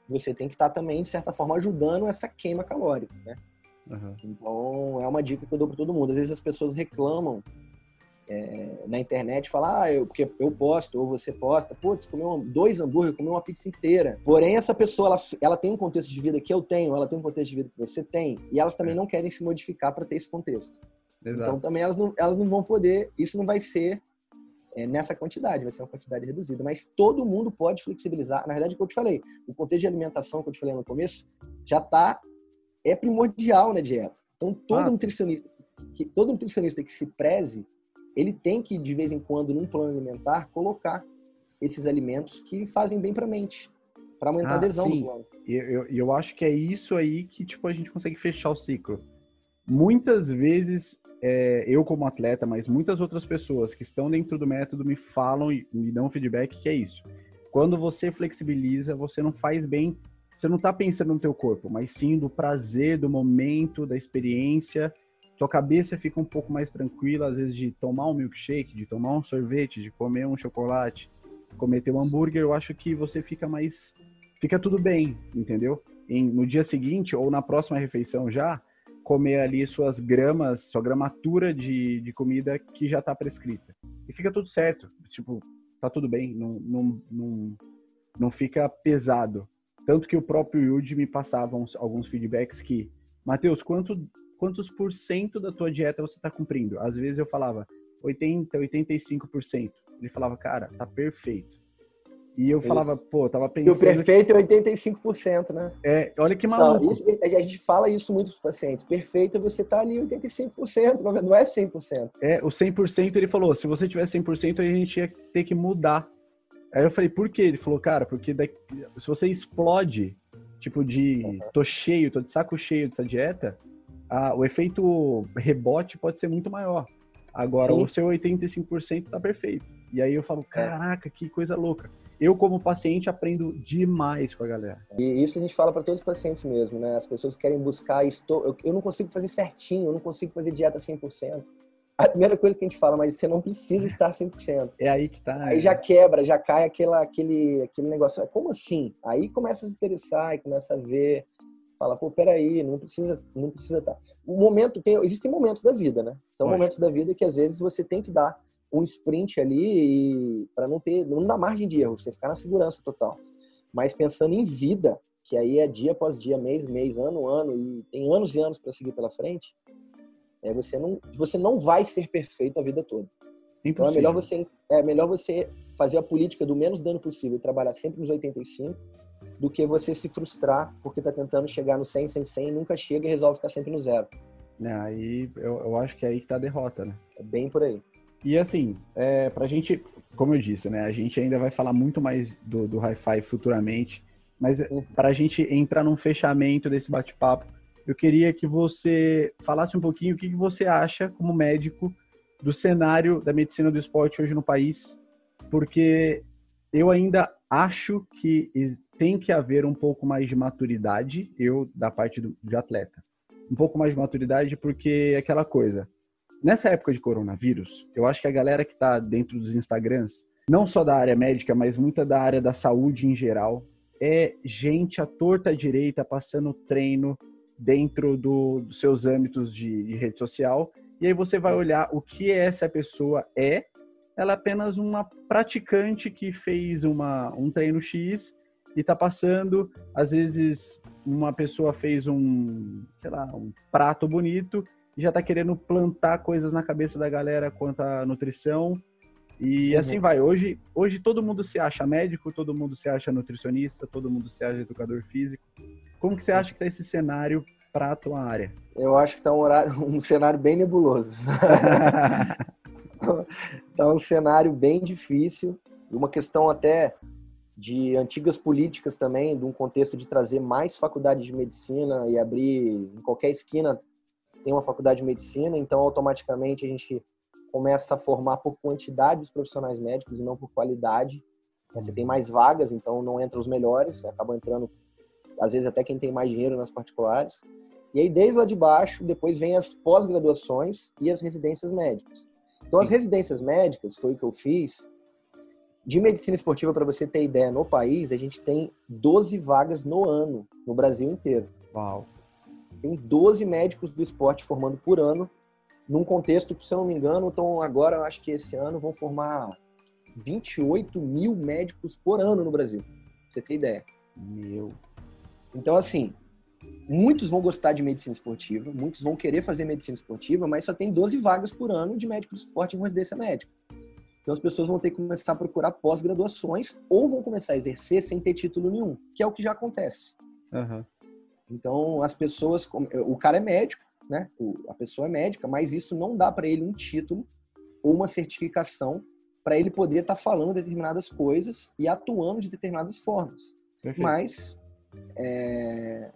você tem que estar também, de certa forma, ajudando essa queima calórica. Né? Uhum. Então, é uma dica que eu dou para todo mundo. Às vezes as pessoas reclamam é, na internet falar, ah, eu, porque eu posto, ou você posta, putz, comeu dois hambúrgueres, comeu uma pizza inteira. Porém, essa pessoa, ela, ela tem um contexto de vida que eu tenho, ela tem um contexto de vida que você tem, e elas também é. não querem se modificar para ter esse contexto. Exato. Então, também elas não, elas não vão poder, isso não vai ser é, nessa quantidade, vai ser uma quantidade reduzida. Mas todo mundo pode flexibilizar. Na verdade, o que eu te falei, o contexto de alimentação que eu te falei no começo, já está, é primordial na dieta. Então, todo ah. nutricionista, que, todo nutricionista que se preze, ele tem que, de vez em quando, num plano alimentar, colocar esses alimentos que fazem bem para a mente, para aumentar ah, a adesão sim. do plano. E eu, eu acho que é isso aí que tipo, a gente consegue fechar o ciclo. Muitas vezes, é, eu como atleta, mas muitas outras pessoas que estão dentro do método me falam e me dão feedback que é isso. Quando você flexibiliza, você não faz bem, você não está pensando no teu corpo, mas sim do prazer, do momento, da experiência tua cabeça fica um pouco mais tranquila, às vezes, de tomar um milkshake, de tomar um sorvete, de comer um chocolate, comer teu hambúrguer, eu acho que você fica mais. Fica tudo bem, entendeu? Em, no dia seguinte, ou na próxima refeição já, comer ali suas gramas, sua gramatura de, de comida que já tá prescrita. E fica tudo certo. Tipo, tá tudo bem, não, não, não, não fica pesado. Tanto que o próprio Yudi me passava uns, alguns feedbacks que, Matheus, quanto quantos por cento da tua dieta você está cumprindo? Às vezes eu falava 80, 85%. Ele falava, cara, tá perfeito. E eu falava, pô, tava pensando. E o perfeito é 85%, né? É, olha que maluco. Isso, a gente fala isso muito pros pacientes. Perfeito é você tá ali 85%, não é 100%. É, o 100% ele falou, se você tiver 100%, a gente ia ter que mudar. Aí eu falei, por quê? Ele falou, cara, porque daqui, se você explode, tipo de, uhum. tô cheio, tô de saco cheio dessa dieta, a, o efeito rebote pode ser muito maior. Agora, Sim. o seu 85% tá perfeito. E aí eu falo, caraca, que coisa louca. Eu, como paciente, aprendo demais com a galera. E isso a gente fala para todos os pacientes mesmo, né? As pessoas querem buscar, estou, eu, eu não consigo fazer certinho, eu não consigo fazer dieta 100%. A primeira coisa que a gente fala, mas você não precisa estar 100%. É aí que tá. Aí já quebra, já cai aquela, aquele, aquele negócio. Como assim? Aí começa a se interessar e começa a ver. Fala, pô, peraí, não precisa, não precisa estar. O momento tem, existem momentos da vida, né? Então, momentos da vida que às vezes você tem que dar um sprint ali para não ter, não dá margem de erro, você ficar na segurança total. Mas pensando em vida, que aí é dia após dia, mês, mês, ano, ano e tem anos e anos para seguir pela frente, é você não, você não vai ser perfeito a vida toda. Então é melhor você é melhor você fazer a política do menos dano possível e trabalhar sempre nos 85 do que você se frustrar porque tá tentando chegar no 100, 100, 100 e nunca chega e resolve ficar sempre no zero. É, aí eu, eu acho que é aí que tá a derrota, né? É bem por aí. E assim, é, pra gente, como eu disse, né? A gente ainda vai falar muito mais do, do Hi-Fi futuramente, mas Uhum. pra gente entrar num fechamento desse bate-papo, eu queria que você falasse um pouquinho o que você acha, como médico, do cenário da medicina do esporte hoje no país, porque eu ainda acho que tem que haver um pouco mais de maturidade, eu, da parte do, de atleta. Um pouco mais de maturidade, porque é aquela coisa. Nessa época de coronavírus, eu acho que a galera que está dentro dos Instagrams, não só da área médica, mas muita da área da saúde em geral, é gente à torta à direita passando treino dentro do- dos seus âmbitos de, de rede social. E aí você vai olhar o que essa pessoa é. Ela é apenas uma praticante que fez uma, um treino X e está passando. Às vezes, uma pessoa fez um, sei lá, um prato bonito e já está querendo plantar coisas na cabeça da galera quanto à nutrição. E Uhum. assim vai. Hoje, hoje todo mundo se acha médico, todo mundo se acha nutricionista, todo mundo se acha educador físico. Como que você acha que tá esse cenário para a tua área? Eu acho que tá um, horário, um cenário bem nebuloso. tá um cenário bem difícil, uma questão até de antigas políticas também, de um contexto de trazer mais faculdades de medicina e abrir em qualquer esquina tem uma faculdade de medicina, então automaticamente a gente começa a formar por quantidade dos profissionais médicos e não por qualidade. Você tem mais vagas, então não entra os melhores, acaba entrando às vezes até quem tem mais dinheiro nas particulares. E aí desde lá de baixo, depois vem as pós-graduações e as residências médicas. Então as residências médicas foi o que eu fiz. De medicina esportiva, para você ter ideia, no país, a gente tem 12 vagas no ano, no Brasil inteiro. Uau. Tem 12 médicos do esporte formando por ano, num contexto que, se eu não me engano, então agora eu acho que esse ano vão formar 28 mil médicos por ano no Brasil. Pra você ter ideia. Meu. Então, assim, muitos vão gostar de medicina esportiva, muitos vão querer fazer medicina esportiva, mas só tem 12 vagas por ano de médico de esporte em residência médica. Então, as pessoas vão ter que começar a procurar pós-graduações ou vão começar a exercer sem ter título nenhum, que é o que já acontece. Aham. Então, as pessoas, o cara é médico, né? A pessoa é médica, mas isso não dá para ele um título ou uma certificação para ele poder estar falando determinadas coisas e atuando de determinadas formas. Perfeito. Mas é,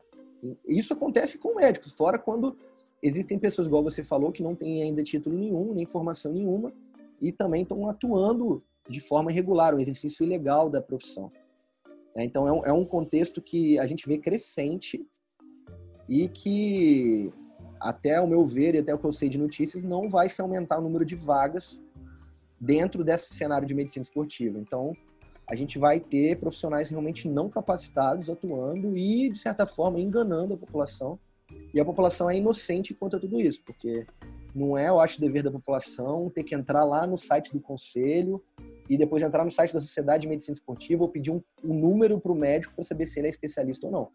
isso acontece com médicos, fora quando existem pessoas, igual você falou, que não têm ainda título nenhum, nem formação nenhuma, e também estão atuando de forma irregular, um exercício ilegal da profissão. É, Então, é um, é um contexto que a gente vê crescente e que, até o meu ver e até o que eu sei de notícias, não vai se aumentar o número de vagas dentro desse cenário de medicina esportiva. Então, a gente vai ter profissionais realmente não capacitados atuando e, de certa forma, enganando a população. E a população é inocente quanto a tudo isso, porque não é, eu acho, dever da população ter que entrar lá no site do conselho e depois entrar no site da Sociedade de Medicina Esportiva ou pedir um, um número para o médico para saber se ele é especialista ou não.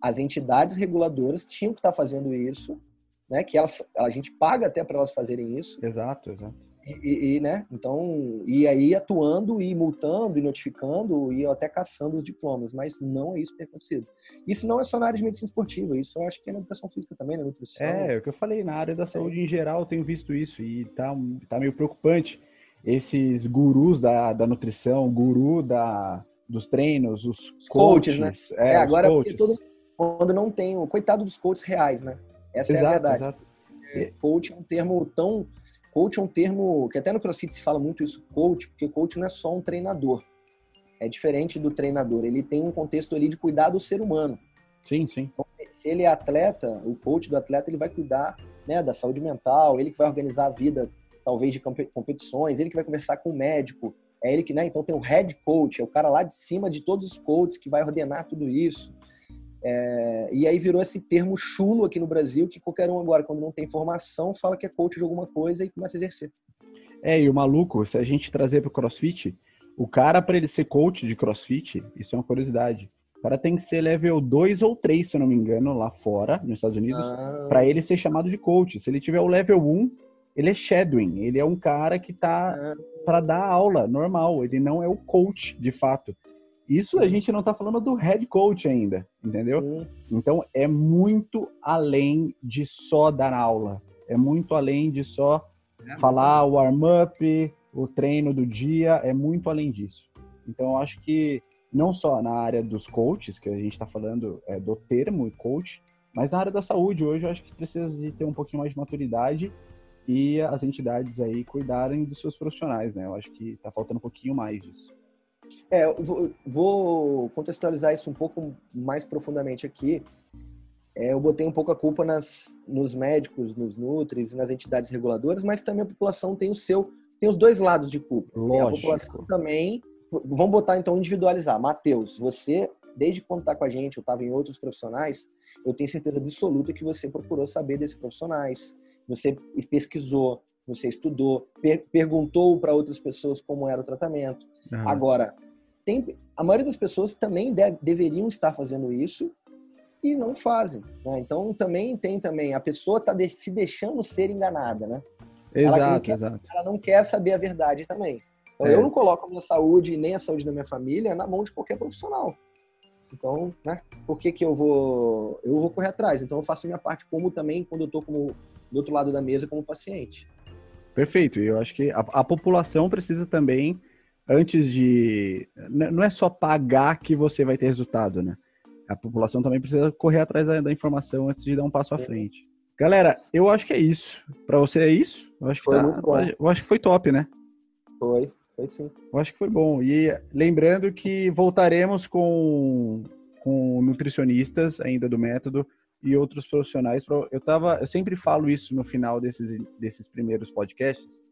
As entidades reguladoras tinham que estar fazendo isso, né? Que elas, a gente paga até para elas fazerem isso. Exato, exato. E, e, né? Então, e aí atuando e multando e notificando e até caçando os diplomas, mas não é isso que tem acontecido. Isso não é só na área de medicina esportiva, isso eu acho que é na educação física também, na nutrição. É, é o que eu falei, na área da saúde em geral eu tenho visto isso e tá, tá meio preocupante. Esses gurus da, da nutrição, guru da, dos treinos, os, Os coaches, né? É, É, agora coaches. todo, quando não tem o coitado dos coaches reais, né? Essa é a Exato, verdade. exato. Coach é um termo tão coach é um termo que até no CrossFit se fala muito isso, coach, porque coach não é só um treinador. É diferente do treinador. Ele tem um contexto ali de cuidar do ser humano. Sim, sim. Então, se ele é atleta, o coach do atleta, ele vai cuidar né, da saúde mental, ele que vai organizar a vida, talvez, de competições, ele que vai conversar com o médico, é ele que, né, então tem o head coach, é o cara lá de cima de todos os coaches que vai ordenar tudo isso. É, e aí virou esse termo chulo aqui no Brasil, que qualquer um agora, quando não tem formação, fala que é coach de alguma coisa e começa a exercer. É, e o maluco, se a gente trazer para o CrossFit, o cara, para ele ser coach de CrossFit, isso é uma curiosidade, o cara tem que ser level 2 ou 3, se eu não me engano, lá fora, nos Estados Unidos, ah. para ele ser chamado de coach. Se ele tiver o level 1, ele é shadowing, ele é um cara que tá ah. para dar aula normal, ele não é o coach de fato. Isso a gente não está falando do head coach ainda, entendeu? Sim. Então é muito além de só dar aula. É muito além de só é, falar o warm-up, o treino do dia, é muito além disso. Então eu acho que não só na área dos coaches, que a gente está falando é, do termo coach, mas na área da saúde hoje eu acho que precisa de ter um pouquinho mais de maturidade e as entidades aí cuidarem dos seus profissionais, né? Eu acho que está faltando um pouquinho mais disso. É, vou, vou, contextualizar isso um pouco mais profundamente aqui. É, eu botei um pouco a culpa nas, nos médicos, nos nutris, nas entidades reguladoras, mas também a população tem o seu, tem os dois lados de culpa. Lógico. Tem a população também. Vamos botar então individualizar. Matheus, você desde quando está com a gente, eu estava em outros profissionais, eu tenho certeza absoluta que você procurou saber desses profissionais, você pesquisou, você estudou, per perguntou para outras pessoas como era o tratamento. Uhum. Agora, tem, a maioria das pessoas também deve, deveriam estar fazendo isso e não fazem. Né? Então, também tem também, a pessoa está de, se deixando ser enganada, né? Exato, ela quer, exato. Ela não quer saber a verdade também. Então, é. eu não coloco a minha saúde nem a saúde da minha família na mão de qualquer profissional. Então, né? Por que, que eu vou eu vou correr atrás? Então, eu faço a minha parte como também quando eu estou como do outro lado da mesa como paciente. Perfeito. E eu acho que a, a, população precisa também, antes de. Não é só pagar que você vai ter resultado, né? A população também precisa correr atrás da, da informação antes de dar um passo à frente. Galera, eu acho que é isso. Para você é isso? Eu acho que foi tá, muito bom. Eu acho que foi top, né? Foi, foi sim. Eu acho que foi bom. E lembrando que voltaremos com, com nutricionistas ainda do método e outros profissionais. Eu tava, eu sempre falo isso no final desses, desses primeiros podcasts,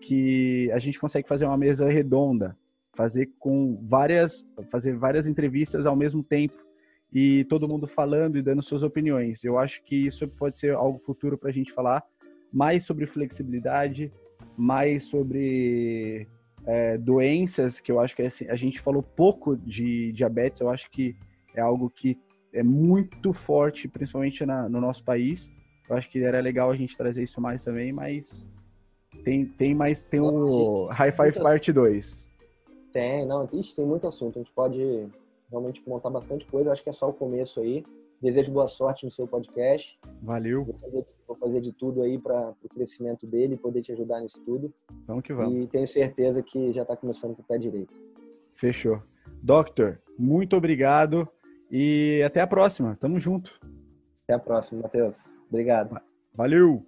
que a gente consegue fazer uma mesa redonda, fazer com várias, fazer várias entrevistas ao mesmo tempo e todo mundo falando e dando suas opiniões. Eu acho que isso pode ser algo futuro para a gente falar mais sobre flexibilidade, mais sobre é, doenças, que eu acho que é assim, a gente falou pouco de diabetes, eu acho que é algo que é muito forte, principalmente na, no nosso país. Eu acho que era legal a gente trazer isso mais também, mas tem, tem mais, tem o High Five Parte 2. Tem, não, ixi, tem muito assunto. A gente pode realmente montar bastante coisa. Acho que é só o começo aí. Desejo boa sorte no seu podcast. Valeu. Vou fazer, vou fazer de tudo aí para o crescimento dele, poder te ajudar nisso tudo. Vamos que vamos. E tenho certeza que já está começando com o pé direito. Fechou. Doctor, muito obrigado. E até a próxima. Tamo junto. Até a próxima, Matheus. Obrigado. Valeu!